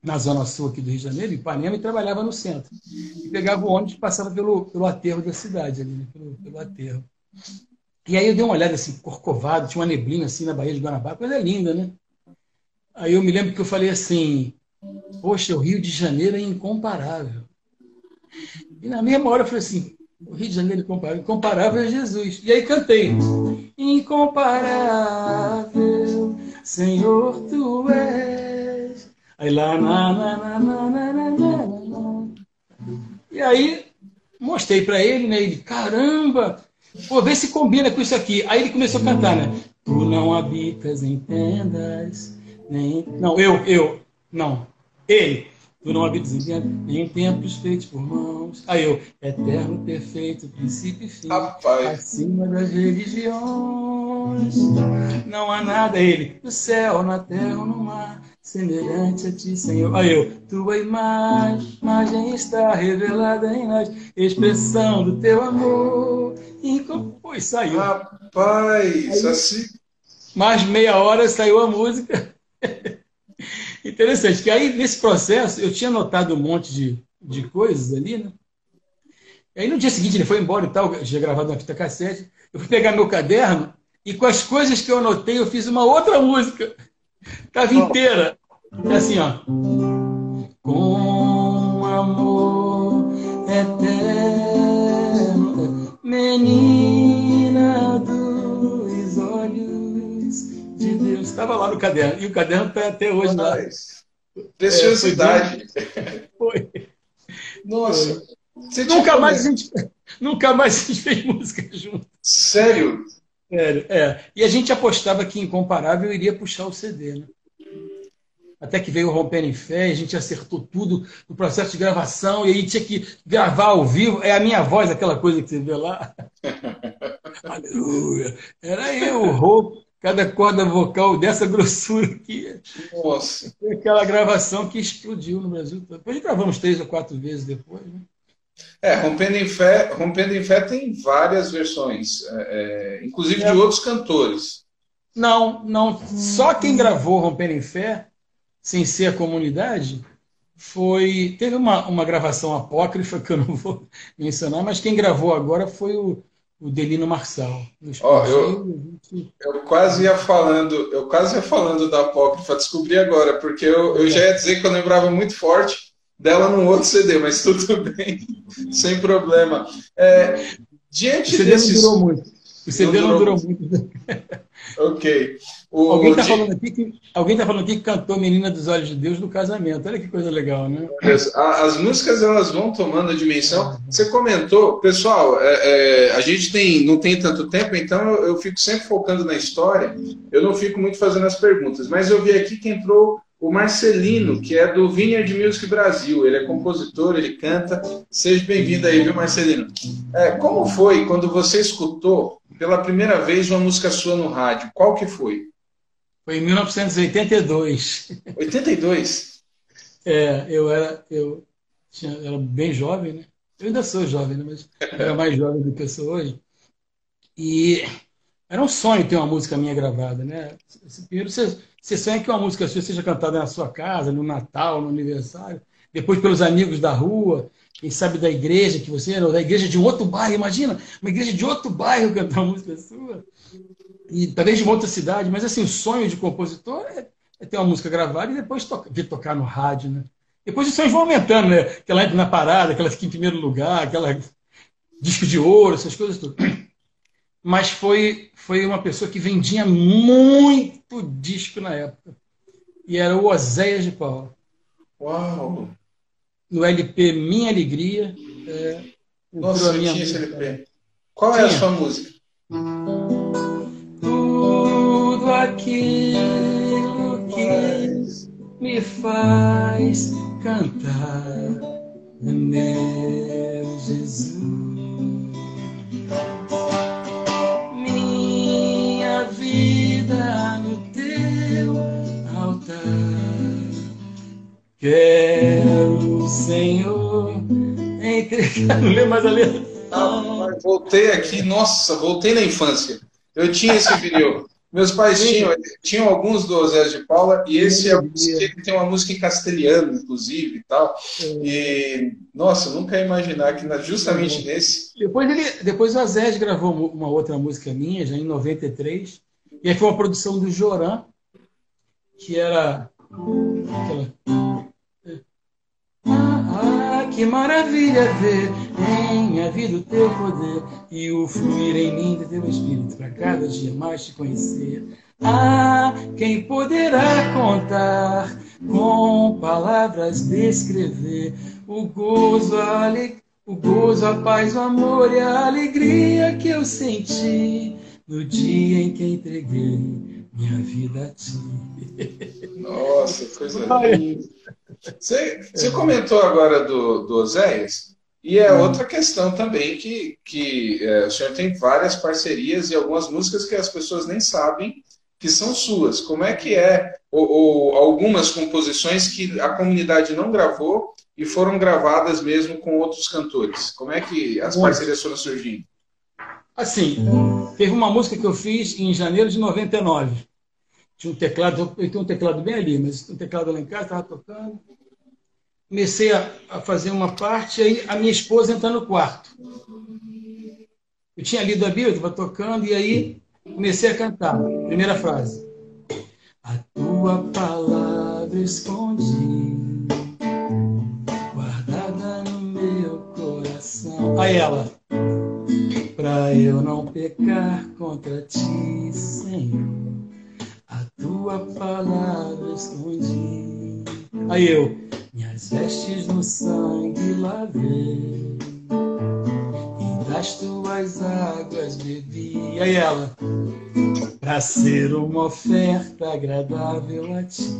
na zona sul aqui do Rio de Janeiro, em Ipanema, e trabalhava no centro. E pegava o ônibus e passava pelo, pelo aterro da cidade, ali, né? pelo, pelo aterro. E aí eu dei uma olhada assim, corcovado, tinha uma neblina assim na Baía de Guanabara, coisa linda, né? Aí eu me lembro que eu falei assim, poxa, o Rio de Janeiro é incomparável. E na mesma hora eu falei assim, o Rio de Janeiro é incomparável, incomparável é Jesus. E aí cantei, incomparável, Senhor, Tu és Aí lá, na, na, na, na, na, na, na, E aí, mostrei para ele, né? Ele, caramba, pô, vê se combina com isso aqui. Aí ele começou a cantar, né? Tu não habitas em tendas, nem. Não, eu, eu, não. Ele. Tu não habitas em, em templos feitos por mãos. Aí eu, eterno, perfeito, princípio e fim. Rapaz. Acima das religiões. Não há nada, ele, no céu, na terra ou no mar, semelhante a ti, Senhor. Aí eu, tua imagem, imagem está revelada em nós, expressão do teu amor. E pois saiu. Rapaz, Aí, assim. Mais meia hora saiu a música. Interessante, que aí nesse processo eu tinha notado um monte de, de coisas ali, né? E aí no dia seguinte ele foi embora e tal, já gravado na fita cassete. Eu fui pegar meu caderno e com as coisas que eu anotei eu fiz uma outra música. Tava inteira. É assim, ó. Com amor eterno, menina Estava lá no caderno. E o caderno está até hoje lá. Preciosidade. É, foi. Nossa. Foi. Nunca mais, a gente, nunca mais a gente fez música junto. Sério? Sério, é. E a gente apostava que Incomparável iria puxar o CD, né? Até que veio o Romper em Fé, a gente acertou tudo no processo de gravação, e aí tinha que gravar ao vivo. É a minha voz, aquela coisa que você vê lá. Aleluia. Era eu, o roubo, cada corda vocal dessa grossura aqui. Nossa. Foi aquela gravação que explodiu no Brasil. Depois gravamos três ou quatro vezes depois, né? É, Rompendo em Fé, Rompendo em Fé tem várias versões, é, é, inclusive é. de outros cantores. Não, não. Só quem gravou Rompendo em Fé, sem ser a comunidade, foi. Teve uma, uma gravação apócrifa que eu não vou mencionar, mas quem gravou agora foi o, o Delino Marçal. Oh, eu, eu quase ia falando, eu quase ia falando da apócrifa, descobri agora, porque eu, eu já ia dizer que eu lembrava muito forte dela num outro CD, mas tudo bem, sem problema. É, diante o CD desses... não durou muito. O CD não durou, não durou muito. ok. O, alguém está falando, aqui que, alguém tá falando aqui que cantou Menina dos Olhos de Deus no casamento. Olha que coisa legal, né? As músicas elas vão tomando a dimensão. Você comentou, pessoal, é, é, a gente tem, não tem tanto tempo, então eu, eu fico sempre focando na história. Eu não fico muito fazendo as perguntas, mas eu vi aqui que entrou o Marcelino, que é do Vineyard Music Brasil. Ele é compositor, ele canta. Seja bem-vindo aí, viu, Marcelino? É, como foi quando você escutou pela primeira vez uma música sua no rádio? Qual que foi? Foi em 1982. 82? É, eu era, eu tinha, era bem jovem, né? Eu ainda sou jovem, né? mas era mais jovem do que eu sou hoje. E era um sonho ter uma música minha gravada, né? Primeiro você você sonha que uma música sua seja cantada na sua casa, no Natal, no aniversário, depois pelos amigos da rua, quem sabe da igreja que você ou da igreja de outro bairro. Imagina, uma igreja de outro bairro cantar música sua. E talvez de uma outra cidade, mas assim, o sonho de compositor é, é ter uma música gravada e depois to vir tocar no rádio, né? Depois os sonhos vão aumentando, né? Que ela entra na parada, que ela fica em primeiro lugar, aquela disco de ouro, essas coisas tudo mas foi, foi uma pessoa que vendia muito disco na época. E era o Oséias de Paula. Uau! No LP Minha Alegria. É, Nossa, eu tinha esse LP. Qual tinha. é a sua música? Tudo aquilo que me faz cantar, meu Jesus. vida no teu altar. Quero, Senhor, entregar. Não lembro mais a letra. Ah, voltei aqui, nossa, voltei na infância. Eu tinha esse vinil. Meus pais tinham, tinham alguns do Zé de Paula, e esse é música, tem uma música em castelhano, inclusive, e tal. E, nossa, nunca ia imaginar que justamente nesse... Depois, ele, depois o Azés gravou uma outra música minha, já em 93, e aí foi uma produção do Joran, que era aquela... Que maravilha ver em minha vida o teu poder e o fluir em mim do teu espírito para cada dia mais te conhecer. Ah, quem poderá contar com palavras descrever o gozo, a o gozo, a paz, o amor e a alegria que eu senti no dia em que entreguei minha vida a ti. Nossa, coisa linda. Você, você comentou agora do, do Oséias, e é hum. outra questão também que, que é, o senhor tem várias parcerias e algumas músicas que as pessoas nem sabem que são suas. Como é que é, ou, ou algumas composições que a comunidade não gravou e foram gravadas mesmo com outros cantores? Como é que as parcerias foram surgindo? Assim, teve uma música que eu fiz em janeiro de 99. Tinha um teclado, eu tenho um teclado bem ali, mas um teclado lá em casa, estava tocando. Comecei a, a, fazer uma parte, aí a minha esposa entra no quarto. Eu tinha lido a Bíblia, estava tocando, e aí comecei a cantar. Primeira frase. A tua palavra escondi, guardada no meu coração. Aí ela para eu não pecar contra ti, Senhor. Tua palavra escondi. Aí eu, minhas vestes no sangue lavei, e das tuas águas bebi. Aí ela, para ser uma oferta agradável a ti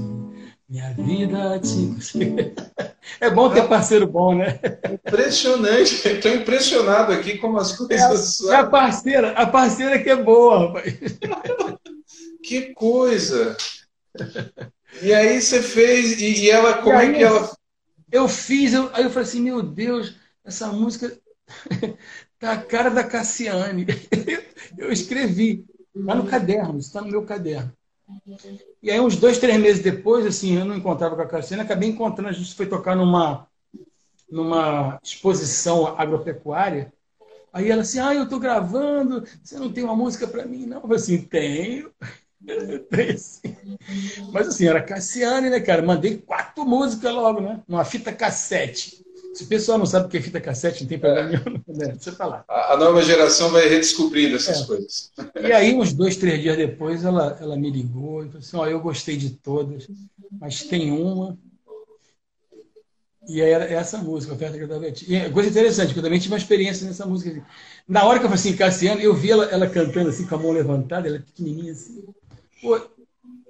minha vida te. É bom ter parceiro bom, né? Impressionante. Estou impressionado aqui como as coisas. É a, é a parceira, a parceira que é boa, rapaz. Que coisa! E aí você fez, e, e ela, como e é que ela. Eu fiz, eu, aí eu falei assim, meu Deus, essa música tá a cara da Cassiane. Eu escrevi, está no caderno, está no meu caderno. E aí, uns dois, três meses depois, assim, eu não encontrava com a Cassiane, acabei encontrando, a gente foi tocar numa, numa exposição agropecuária. Aí ela assim, ah, eu estou gravando, você não tem uma música para mim? Não, eu falei assim, tenho. Mas assim, era Cassiane, né, cara? Mandei quatro músicas logo, né? Numa fita cassete. Se o pessoal não sabe o que é fita cassete, não tem problema é. nenhum. Né? Deixa eu falar. A, nova geração vai redescobrindo essas é. coisas. E aí, uns dois, três dias depois, ela, ela me ligou e falou assim: Ó, eu gostei de todas, mas tem uma. E aí era essa música, Oferta Agradável. E é coisa interessante, porque eu também tive uma experiência nessa música. Na hora que eu falei assim, Cassiano, eu vi ela, ela cantando assim, com a mão levantada, ela é pequenininha assim.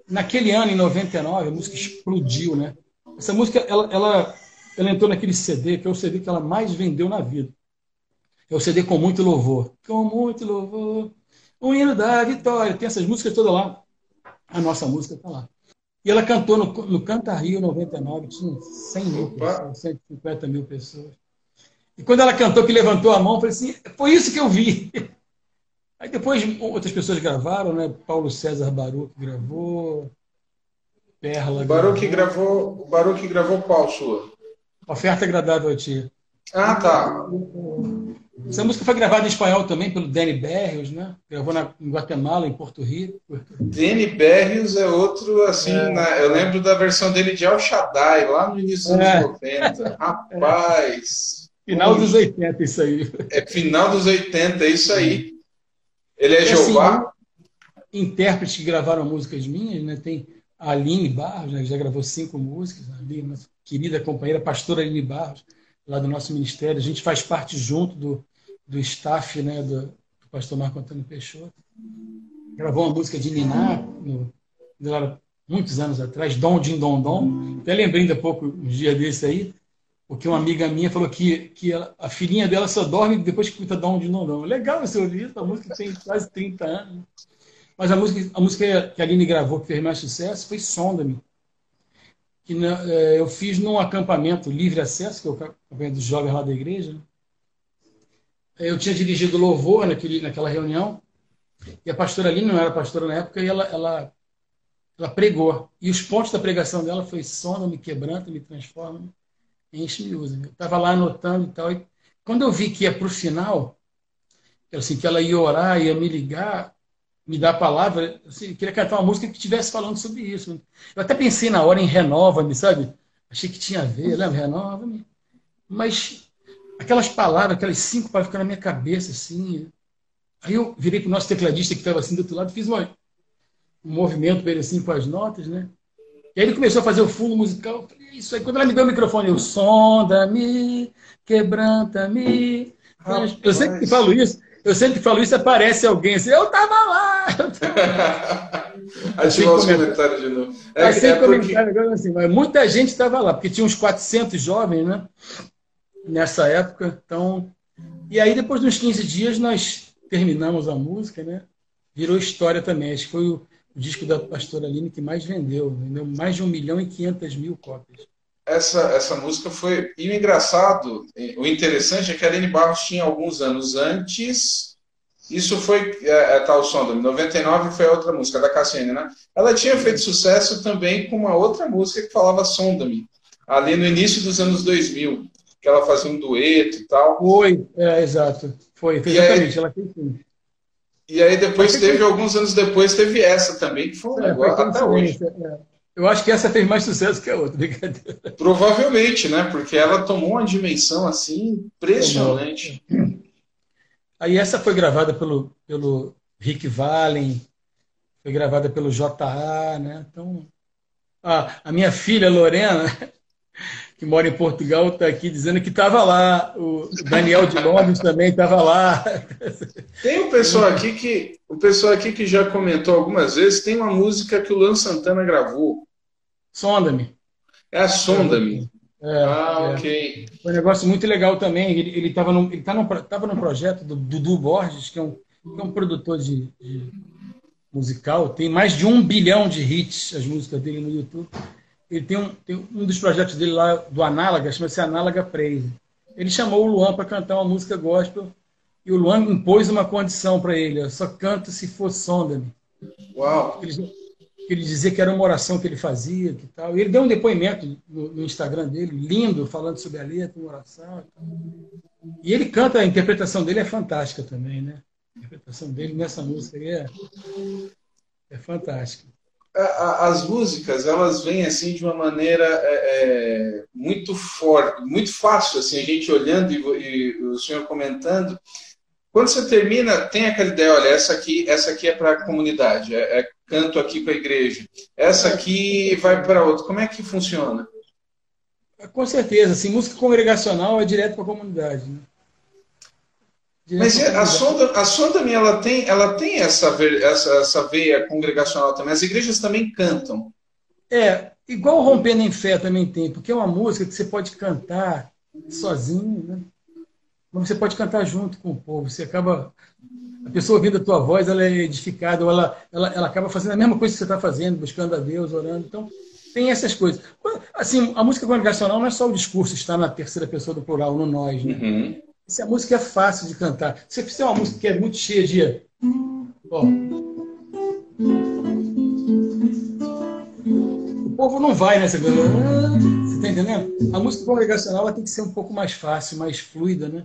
Naquele ano, em 99, a música explodiu, né? Essa música, ela, ela ela entrou naquele CD, que é o CD que ela mais vendeu na vida. É o CD com muito louvor. Com muito louvor. O hino da vitória. Tem essas músicas todas lá. A nossa música está lá. E ela cantou no, no Canta Rio 99, tinha 100 mil pessoas, 150 mil pessoas. E quando ela cantou, que levantou a mão, eu falei assim: foi isso que eu vi. Aí depois outras pessoas gravaram, né? Paulo César Baruch gravou, Perla. O Baruch gravou, o Baruch gravou qual sua? Oferta agradável a ti. Ah, tá. Essa música foi gravada em espanhol também pelo Danny Berrios, né? Gravou na, em Guatemala, em Porto Rico. Danny Berrios é outro, assim, é, na, eu lembro da versão dele de El Shaddai, lá no início dos é. anos 90. Rapaz! Final dos 80, isso aí. É final dos 80, é isso aí. Ele é e, assim, Jeová? Assim, intérpretes que gravaram músicas minhas, né? Tem a Aline Barros, né, já gravou cinco músicas, a Aline, nossa querida companheira, pastora Aline Barros, lá do nosso ministério. A gente faz parte junto do, do staff né, do, do pastor Marco Antônio Peixoto. Gravou uma música de Niná, no, muitos anos atrás, Dom Din Dom Dom. Até lembrei ainda pouco, um dia desse aí, porque uma amiga minha falou que, que ela, a filhinha dela só dorme depois que escuta Din Dom Dom. Legal ouvir isso, a música tem quase 30 anos. Mas a música, a música que a Aline gravou, que fez mais sucesso, foi Sonda-me. Que é, eu fiz num acampamento livre acesso, que é o acampamento dos jovens lá da igreja. Né? Eu tinha dirigido louvor naquele, naquela reunião, e a pastora Aline não era pastora na época, e ela, ela, ela pregou. E os pontos da pregação dela foi sonda-me, quebranta, me transforma, enche-me, usa. Eu estava lá anotando e tal. E quando eu vi que ia para o final, assim, que ela ia orar, ia me ligar, me dar a palavra, assim, eu queria cantar uma música que estivesse falando sobre isso. Eu até pensei na hora em Renova-me, sabe? Achei que tinha a ver, lembra? Renova-me. Mas aquelas palavras, aquelas cinco palavras ficaram na minha cabeça, assim. Aí eu virei para o nosso tecladista que estava assim do outro lado fiz uma. um movimento para ele assim com as notas, né? E aí ele começou a fazer o fundo musical. Eu falei, isso aí. Quando ela me deu o microfone, eu sonda-me, quebranta-me. Eu sempre falo isso. Eu sempre falo isso, aparece alguém assim, eu tava lá! Ativar os comentários de novo. É, é porque... assim, mas muita gente estava lá, porque tinha uns 400 jovens, né? Nessa época. Então, e aí, depois de uns 15 dias, nós terminamos a música, né? Virou história também. Acho que foi o, o disco da Pastora Aline que mais vendeu. Vendeu mais de 1 milhão e 500 mil cópias. Essa, essa música foi. E o engraçado, o interessante é que a Aline Barros tinha alguns anos antes. Isso foi. É, é tal som, 99 foi a outra música, da Cassiane, né? Ela tinha feito sucesso também com uma outra música que falava Sonda-me, ali no início dos anos 2000, que ela fazia um dueto e tal. Foi, é, exato. Foi, exatamente. Aí, ela fez sim. E aí depois teve, alguns anos depois, teve essa também, que foi um é, negócio até hoje. É. Eu acho que essa fez mais sucesso que a outra, brincadeira. Provavelmente, né? Porque ela tomou uma dimensão assim impressionante. Aí essa foi gravada pelo, pelo Rick Valen, foi gravada pelo JA, né? Então, a, a minha filha Lorena, que mora em Portugal, está aqui dizendo que estava lá. O Daniel de Londres também estava lá. Tem um pessoal aqui que o pessoal aqui que já comentou algumas vezes, tem uma música que o Luan Santana gravou. Sonda-me. É a Sonda-me. É, ah, é. ok. Foi um negócio muito legal também. Ele estava ele ele tá no, tava no projeto do Dudu Borges, que é um, que é um produtor de, de musical. Tem mais de um bilhão de hits as músicas dele no YouTube ele tem um, tem um dos projetos dele lá do Análaga, chama-se Análaga Praise. Ele chamou o Luan para cantar uma música gospel e o Luan impôs uma condição para ele: só canta se for sonda-me. Uau! Ele, ele dizia que era uma oração que ele fazia, que tal. E ele deu um depoimento no, no Instagram dele, lindo, falando sobre a letra, uma oração. E, e ele canta, a interpretação dele é fantástica também, né? A interpretação dele nessa música é, é fantástica as músicas elas vêm assim de uma maneira é, é, muito forte, muito fácil assim a gente olhando e, e, o senhor comentando. Quando você termina, tem aquela ideia, olha, essa aqui, essa aqui é para a comunidade, é, é, canto aqui para a igreja. Essa aqui vai para outra. Como é que funciona? Com certeza, assim, música congregacional é direto para a comunidade. Né? Mas é, a sonda, a sonda ela tem, ela tem essa, essa, essa veia congregacional também. As igrejas também cantam. É, igual Rompendo em Fé também tem, porque é uma música que você pode cantar sozinho, né? Mas você pode cantar junto com o povo. Você acaba. A pessoa ouvindo a tua voz, ela é edificada, ou ela, ela, ela acaba fazendo a mesma coisa que você está fazendo, buscando a Deus, orando. Então, tem essas coisas. Assim, a música congregacional não é só o discurso estar na terceira pessoa do plural, no nós, né? Uhum. Se a música é fácil de cantar. Se você fizer uma música que é muito cheia de. Ó, o povo não vai nessa coisa. Você está entendendo? A música congregacional ela tem que ser um pouco mais fácil, mais fluida, né?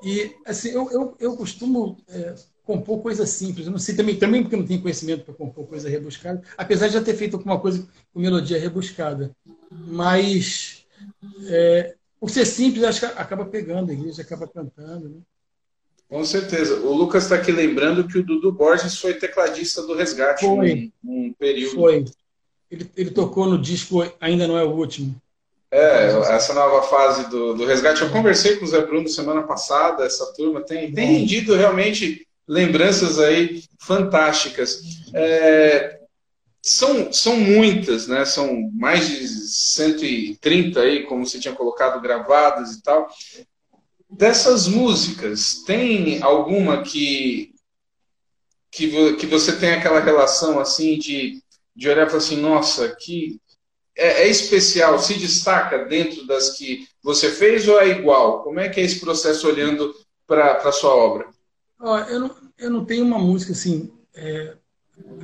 E assim, eu, eu, eu costumo é, compor coisas simples. Eu não sei também, também porque eu não tenho conhecimento para compor coisa rebuscada, apesar de já ter feito alguma coisa com melodia rebuscada. Mas é, por ser simples, acho que acaba pegando, a igreja acaba cantando. Né? Com certeza. O Lucas está aqui lembrando que o Dudu Borges foi tecladista do Resgate foi. Um, um período. Foi. Ele, ele tocou no disco Ainda Não É o Último. É, essa nova fase do, do resgate. Eu conversei com o Zé Bruno semana passada, essa turma tem, tem rendido realmente lembranças aí fantásticas. É, são, são muitas, né? São mais de 130 aí, como você tinha colocado, gravadas e tal. Dessas músicas, tem alguma que, que, que você tem aquela relação assim de, de olhar para assim, nossa, que é, é, especial, se destaca dentro das que você fez ou é igual? Como é que é esse processo olhando para a sua obra? eu, não, eu não tenho uma música assim é,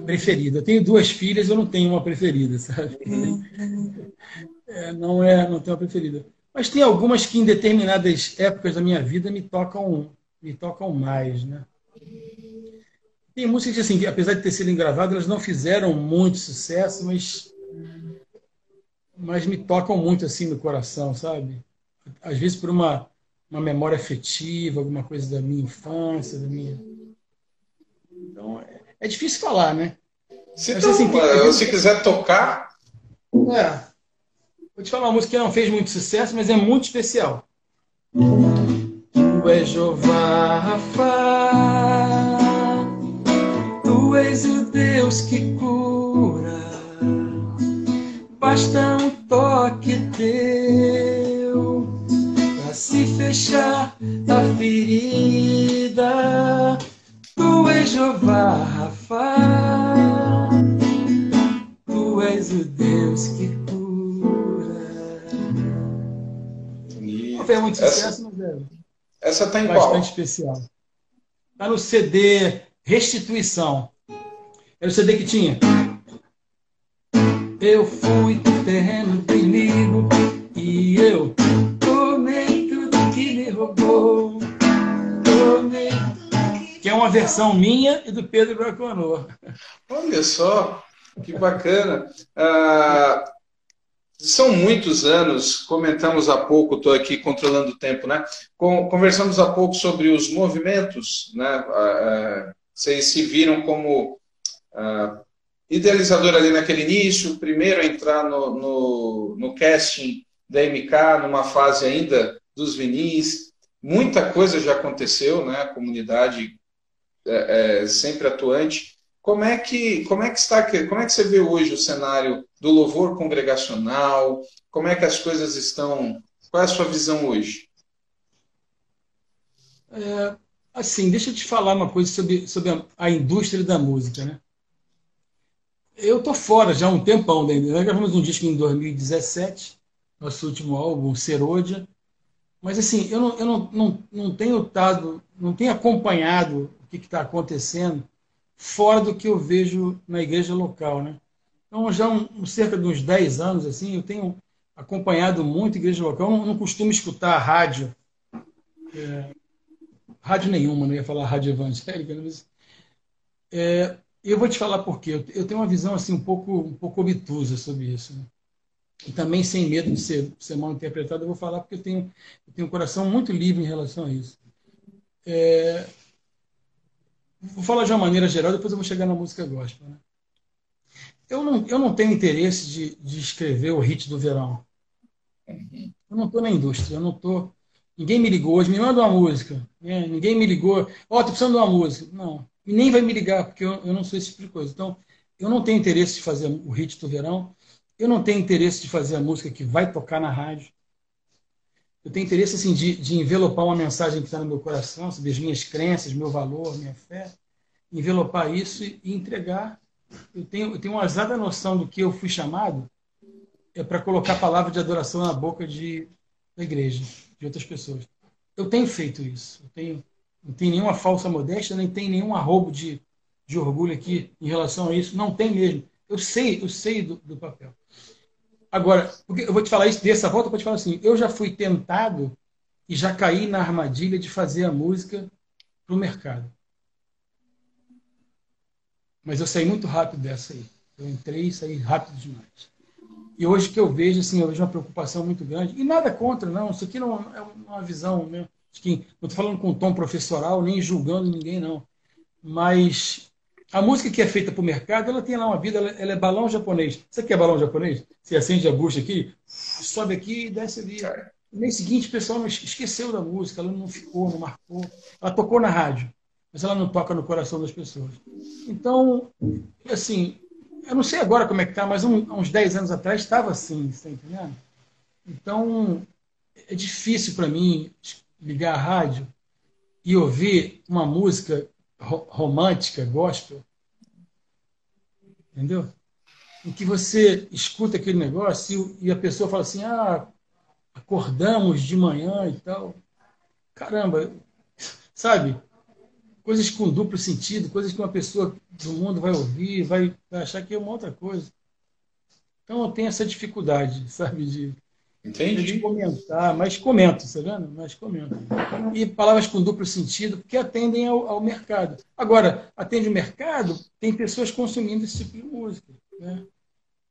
preferida. Eu tenho duas filhas, eu não tenho uma preferida, sabe? É, não é, não tenho uma preferida. Mas tem algumas que em determinadas épocas da minha vida me tocam, me tocam mais, né? Tem músicas que, assim, que, apesar de ter sido gravadas, elas não fizeram muito sucesso, mas mas me tocam muito assim no coração, sabe? Às vezes por uma uma memória afetiva, alguma coisa da minha infância, da minha então é, é difícil falar, né? Se, então, assim, tem, se quiser tocar. É. Vou te falar uma música que não fez muito sucesso, mas é muito especial. Tu és Jeová Rafa, Tu és o Deus que cura. Basta um toque teu para se fechar a ferida. Tu és Jeová Rafa, Tu és o Deus que cura. Não fez muito sucesso, não deve. Essa tá em Bastante qual? especial. Está no CD Restituição. Era o CD que tinha. Eu fui terreno versão minha e do Pedro Braconor. Olha só, que bacana. Ah, são muitos anos, comentamos há pouco, estou aqui controlando o tempo, né? Conversamos há pouco sobre os movimentos, né? Ah, ah, vocês se viram como ah, idealizador ali naquele início, primeiro a entrar no, no, no casting da MK, numa fase ainda dos vinis. Muita coisa já aconteceu, né? A comunidade é, é, sempre atuante. Como é que como é que está como é que você vê hoje o cenário do louvor congregacional? Como é que as coisas estão? Qual é a sua visão hoje? É, assim, deixa eu te falar uma coisa sobre, sobre a, a indústria da música, né? Eu tô fora já há um tempão da Nós gravamos um disco em 2017, nosso último álbum, Serodia. Mas assim, eu não, eu não, não, não tenho estado, não tenho acompanhado o que está acontecendo fora do que eu vejo na igreja local, né? Então, já um, cerca de uns 10 anos, assim, eu tenho acompanhado muito a igreja local. Eu não, não costumo escutar rádio, é, rádio nenhuma, não ia falar rádio evangélica, né? mas é, eu vou te falar por quê. Eu, tenho uma visão assim um pouco, um pouco obtusa sobre isso. Né? E também sem medo de ser, ser mal interpretado, eu vou falar porque eu tenho, eu tenho um coração muito livre em relação a isso. É, Vou falar de uma maneira geral, depois eu vou chegar na música gospel. Né? Eu, não, eu não tenho interesse de, de escrever o hit do verão. Eu não estou na indústria, eu não estou. Ninguém me ligou hoje, me manda uma música. Né? Ninguém me ligou, ó, oh, tô precisando de uma música. Não. E nem vai me ligar, porque eu, eu não sou esse tipo de coisa. Então, eu não tenho interesse de fazer o hit do verão. Eu não tenho interesse de fazer a música que vai tocar na rádio. Eu tenho interesse assim, de, de envelopar uma mensagem que está no meu coração, sobre as minhas crenças, meu valor, minha fé, envelopar isso e, e entregar. Eu tenho, eu tenho uma exata noção do que eu fui chamado é para colocar palavra de adoração na boca de, da igreja, de outras pessoas. Eu tenho feito isso. Eu tenho, não tem nenhuma falsa modéstia, nem tem nenhum arrobo de, de orgulho aqui em relação a isso. Não tem mesmo. Eu sei, eu sei do, do papel. Agora, eu vou te falar isso dessa volta, eu vou te falar assim, eu já fui tentado e já caí na armadilha de fazer a música para o mercado. Mas eu saí muito rápido dessa aí. Eu entrei e saí rápido demais. E hoje que eu vejo, assim, eu vejo uma preocupação muito grande. E nada contra, não. Isso aqui não é uma visão, né? não estou falando com tom professoral, nem julgando ninguém, não. Mas a música que é feita para o mercado, ela tem lá uma vida, ela, ela, é balão japonês. Você quer balão japonês? Você acende a bucha aqui, sobe aqui e desce ali. No mês seguinte, o pessoal esqueceu da música, ela não ficou, não marcou. Ela tocou na rádio, mas ela não toca no coração das pessoas. Então, assim, eu não sei agora como é que está, mas um, uns 10 anos atrás estava assim, está entendendo? Então, é difícil para mim ligar a rádio e ouvir uma música romântica, gospel. Entendeu? Em que você escuta aquele negócio e, a pessoa fala assim: ah, acordamos de manhã e tal. Caramba, sabe? Coisas com duplo sentido, coisas que uma pessoa do mundo vai ouvir, vai, achar que é uma outra coisa. Então eu tenho essa dificuldade, sabe, de, Entendi. comentar, mas comento, tá vendo? Mas comento. E palavras com duplo sentido, porque atendem ao, ao mercado. Agora, atende o mercado, tem pessoas consumindo esse tipo de música. Né?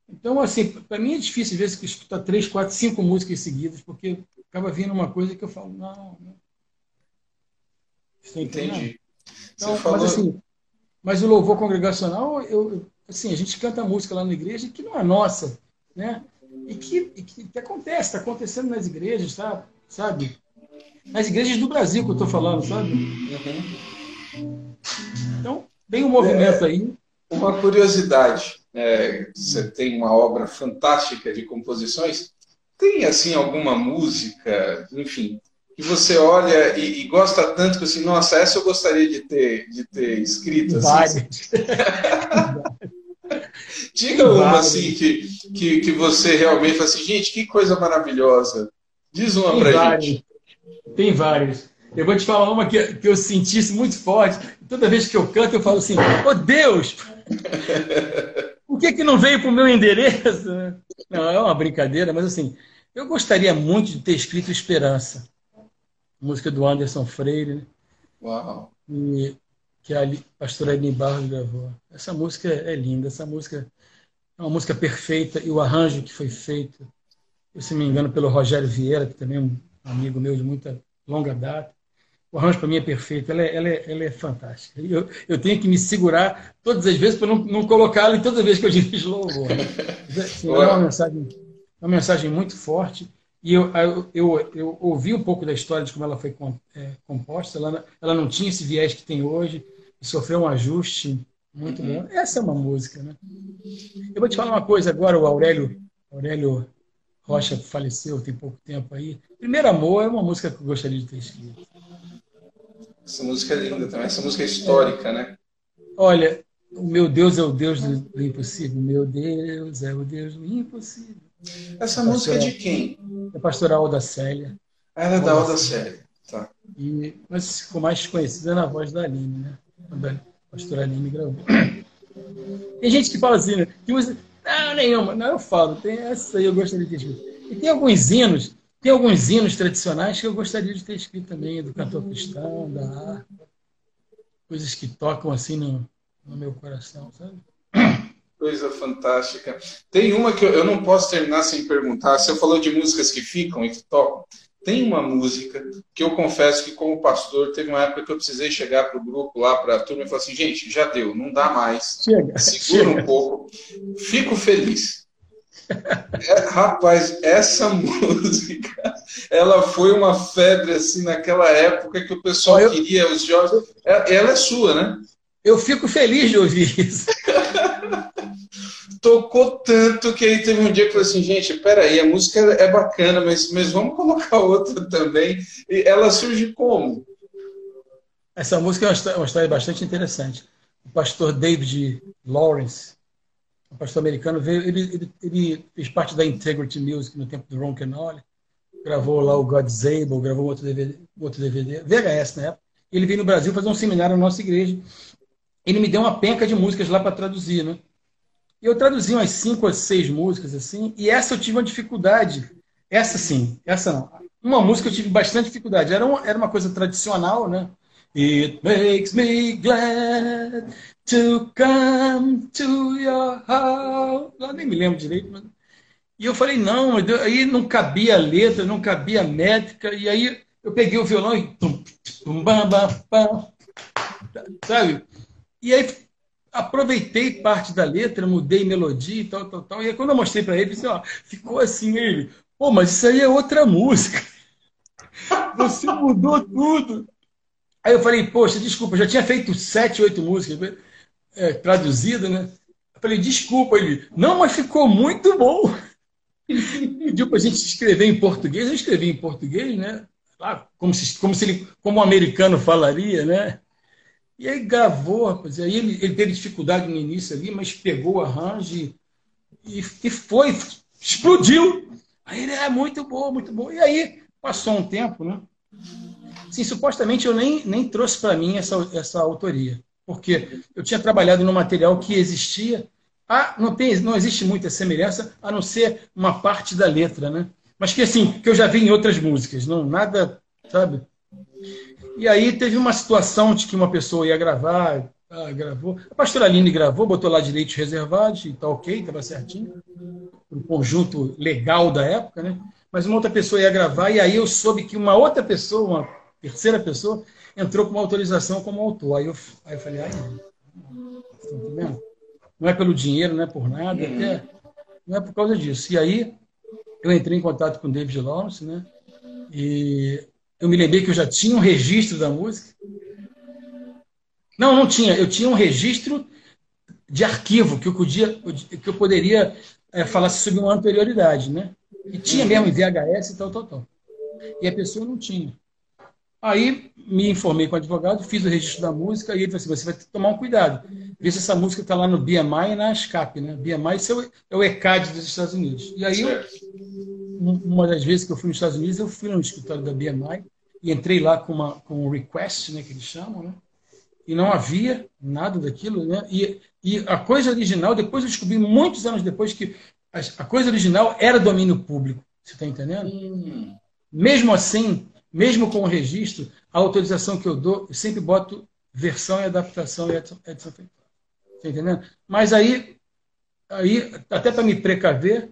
Então, assim, para mim é difícil, às vezes, escutar três, quatro, cinco músicas seguidas, porque acaba vindo uma coisa que eu falo, não. não. Entendi. Então, falou... mas, assim, mas o louvor congregacional, eu, assim, a gente canta música lá na igreja que não é nossa, né? E que, e que, que acontece, está acontecendo nas igrejas, tá? sabe? Nas igrejas do Brasil que eu estou falando, sabe? Uhum. Então, tem um movimento é, aí. Uma curiosidade, é, você tem uma obra fantástica de composições, tem, assim, alguma música, enfim, que você olha e, e, gosta tanto que assim, nossa, essa eu gostaria de ter, de ter escrito. Assim. Diga uma assim que, que, que você realmente fala assim, gente, que coisa maravilhosa. Diz uma várias. gente. Tem várias. Eu vou te falar uma que, que eu sentisse muito forte. Toda vez que eu canto, eu falo assim, oh Deus! Por que, que não veio para o meu endereço? Não, é uma brincadeira, mas assim, eu gostaria muito de ter escrito Esperança. Música do Anderson Freire, né? Uau! E, que a pastora Aline Barros gravou. Essa música é linda, essa música é uma música perfeita e o arranjo que foi feito, eu, se não me engano, pelo Rogério Vieira, que também é um amigo meu de muita longa data. O arranjo para mim é perfeito, ela é, ela é, ela é fantástica. Eu, eu tenho que me segurar todas as vezes para não, não colocá-la em todas as vezes que eu dirijo louvor. Né? Assim, é uma mensagem, uma mensagem muito forte. E eu, eu, eu, eu, ouvi um pouco da história de como ela foi é, composta. Ela, ela não tinha esse viés que tem hoje, sofreu um ajuste muito uhum. bom. Essa é uma música, né? Eu vou te falar uma coisa agora, o Aurélio, Aurélio Rocha faleceu tem pouco tempo aí. Primeiro Amor é uma música que eu gostaria de ter escrito. Essa música é linda também, essa música é histórica, né? Olha, o meu Deus é o Deus do, do impossível. Meu Deus é o Deus do impossível. Essa música é de quem? É a pastora Alda Célia. Ah, ela é da Alda Célia. Tá. E, mas ficou mais conhecida na voz da Aline, né? Quando a pastora Aline gravou. Tem gente que fala assim, né? Que usa... Não, nenhuma. Não, eu falo. Tem essa aí eu gostaria de ter escrito. E tem alguns hinos tem alguns hinos tradicionais que eu gostaria de ter escrito também, do cantor cristão, da harpa. Coisas que tocam assim no, no meu coração, sabe? Coisa fantástica. Tem uma que eu, eu não posso terminar sem perguntar. Você falou de músicas que ficam e que tocam. Tem uma música que eu confesso que, como pastor, teve uma época que eu precisei chegar para o grupo, lá para a turma, e falar assim: gente, já deu, não dá mais. Chega, Segura chega. um pouco. Fico feliz. É, rapaz, essa música, ela foi uma febre assim naquela época que o pessoal eu, queria os jovens. É, ela é sua, né? Eu fico feliz de ouvir isso. Tocou tanto que aí teve um dia que falei assim, gente, peraí, a música é bacana, mas, mas vamos colocar outra também. E ela surge como? Essa música é história, uma história bastante interessante. O pastor David Lawrence, um pastor americano, veio, ele, ele, ele, fez parte da Integrity Music no tempo do Ron Canoli, gravou lá o God's Able, gravou outro DVD, outro DVD VHS na época. Ele veio no Brasil fazer um seminário na nossa igreja. Ele me deu uma penca de músicas lá para traduzir, né? Eu traduzi umas cinco ou seis músicas, assim, e essa eu tive uma dificuldade. Essa sim, essa não. Uma música eu tive bastante dificuldade. Era uma, era uma coisa tradicional, né? It makes me glad to come to your house. Eu nem me lembro direito, mas... E eu falei, não, aí não cabia a letra, não cabia a métrica, e aí eu peguei o violão e. Sabe? E aí aproveitei parte da letra, mudei melodia e tal, tal, tal. E aí quando eu mostrei para ele, disse, ó, ficou assim, ele, pô, mas isso aí é outra música. Você mudou tudo. Aí eu falei, poxa, desculpa, já tinha feito sete, oito músicas é, traduzidas, né? Eu falei, desculpa. Ele, não, mas ficou muito bom. Ele pediu para a gente escrever em português. Eu escrevi em português, né? como se, como se ele, como um americano falaria, né? E aí gravou, rapaz. Aí ele, ele teve dificuldade no início ali, mas pegou o arranjo e, e, foi, explodiu. Aí ele é muito bom, muito bom. E aí passou um tempo, né? Sim, supostamente eu nem, nem trouxe para mim essa, essa autoria, porque eu tinha trabalhado no material que existia. Ah, não, tem, não existe muita semelhança, a não ser uma parte da letra, né? Mas que assim, que eu já vi em outras músicas, não nada, sabe? E aí teve uma situação de que uma pessoa ia gravar, ah, gravou. A pastora Aline gravou, botou lá direitos reservados, e tá ok, estava certinho. O conjunto legal da época, né? Mas uma outra pessoa ia gravar, e aí eu soube que uma outra pessoa, uma terceira pessoa, entrou com uma autorização como autor. Aí eu, aí eu falei, ai, não. Tá não é pelo dinheiro, não é por nada, uhum. até, não é por causa disso. E aí eu entrei em contato com o David Lawrence, né? E eu me lembrei que eu já tinha um registro da música. Não, não tinha. Eu tinha um registro de arquivo que eu podia, que eu poderia é, falar sobre uma anterioridade, né? E tinha mesmo em VHS e tal, tal, tal. E a pessoa não tinha. Aí me informei com o advogado, fiz o registro da música e ele falou assim: você vai ter que tomar um cuidado. Ver se essa música está lá no BMI e na ASCAP, né? BMI é o ECAD dos Estados Unidos. E aí, eu, uma das vezes que eu fui nos Estados Unidos, eu fui no escritório da BMI e entrei lá com, uma, com um request, né, que eles chamam, né? E não havia nada daquilo, né? E, e a coisa original, depois eu descobri, muitos anos depois, que a, a coisa original era domínio público. Você está entendendo? Hum. Mesmo assim, mesmo com o registro, a autorização que eu dou, eu sempre boto versão e adaptação e feita. Está entendendo? Mas aí, aí até para me precaver,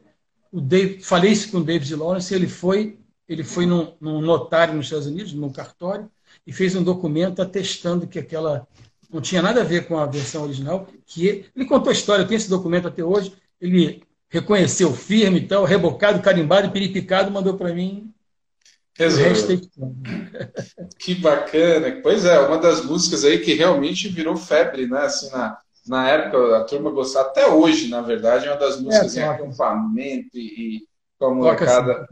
o Dave, falei isso com o David Lawrence, ele foi, ele foi num, num notário nos Estados Unidos, num cartório, e fez um documento atestando que aquela não tinha nada a ver com a versão original, que ele, ele contou a história, eu tenho esse documento até hoje, ele reconheceu firme e tal, rebocado, carimbado, piripicado, mandou para mim Resolveu. Que bacana. Pois é, uma das músicas aí que realmente virou febre, né? Assim, na, na época a turma gostava, até hoje, na verdade, é uma das músicas é, em acampamento e, e com a molecada.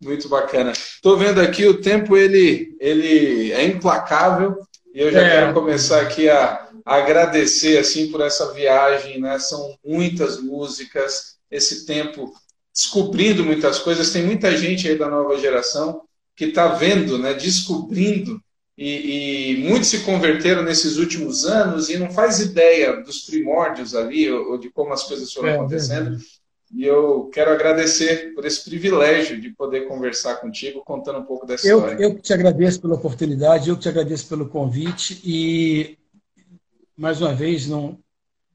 Muito bacana. Estou vendo aqui, o tempo ele, ele é implacável e eu já é. quero começar aqui a, a agradecer assim por essa viagem, né? São muitas músicas, esse tempo descobrindo muitas coisas. Tem muita gente aí da nova geração que está vendo, né, descobrindo, e, e, muitos se converteram nesses últimos anos e não faz ideia dos primórdios ali, ou, ou de como as coisas foram é, acontecendo. É e eu quero agradecer por esse privilégio de poder conversar contigo, contando um pouco dessa eu, história. Eu te agradeço pela oportunidade, eu te agradeço pelo convite e, mais uma vez, não,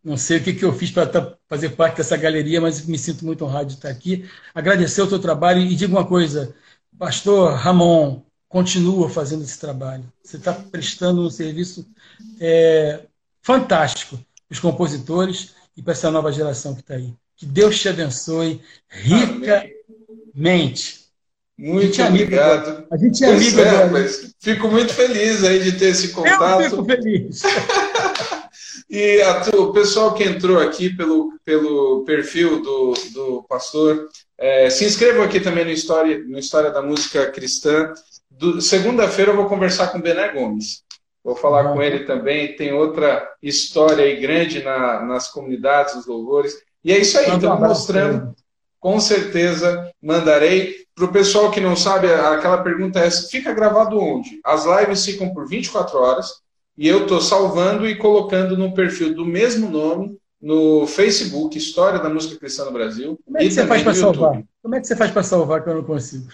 não sei o que, que eu fiz para fazer parte dessa galeria, mas me sinto muito honrado de estar aqui. Agradecer o teu trabalho e digo uma coisa, pastor Ramon, continua fazendo esse trabalho. Você está prestando um serviço é, fantástico para os compositores e para essa nova geração que está aí. Que Deus te abençoe ricamente. Muito a obrigado. A gente é amigo. É, mas fico muito feliz aí de ter esse contato. Eu fico feliz. E a, o pessoal que entrou aqui pelo, pelo perfil do, do pastor, é, se inscrevam aqui também no História, no História da Música Cristã. Segunda-feira eu vou conversar com o Bené Gomes. Vou falar uhum. com ele também. Tem outra história aí grande na, nas comunidades, nos louvores. E é isso aí, estamos mostrando. Com certeza mandarei. Para o pessoal que não sabe, aquela pergunta é: fica gravado onde? As lives ficam por 24 horas e eu estou salvando e colocando no perfil do mesmo nome no Facebook, História da Música Cristã no Brasil. Como é que você faz para salvar? Como é que você faz para salvar que eu não consigo?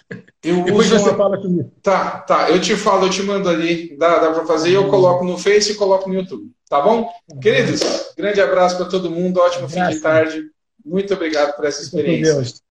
Eu Depois você uma... fala comigo. Tá, tá. Eu te falo, eu te mando ali. Dá, dá para fazer. Eu coloco no Face e coloco no YouTube. Tá bom? Queridos, grande abraço para todo mundo. Ótimo fim de tarde. Muito obrigado por essa experiência.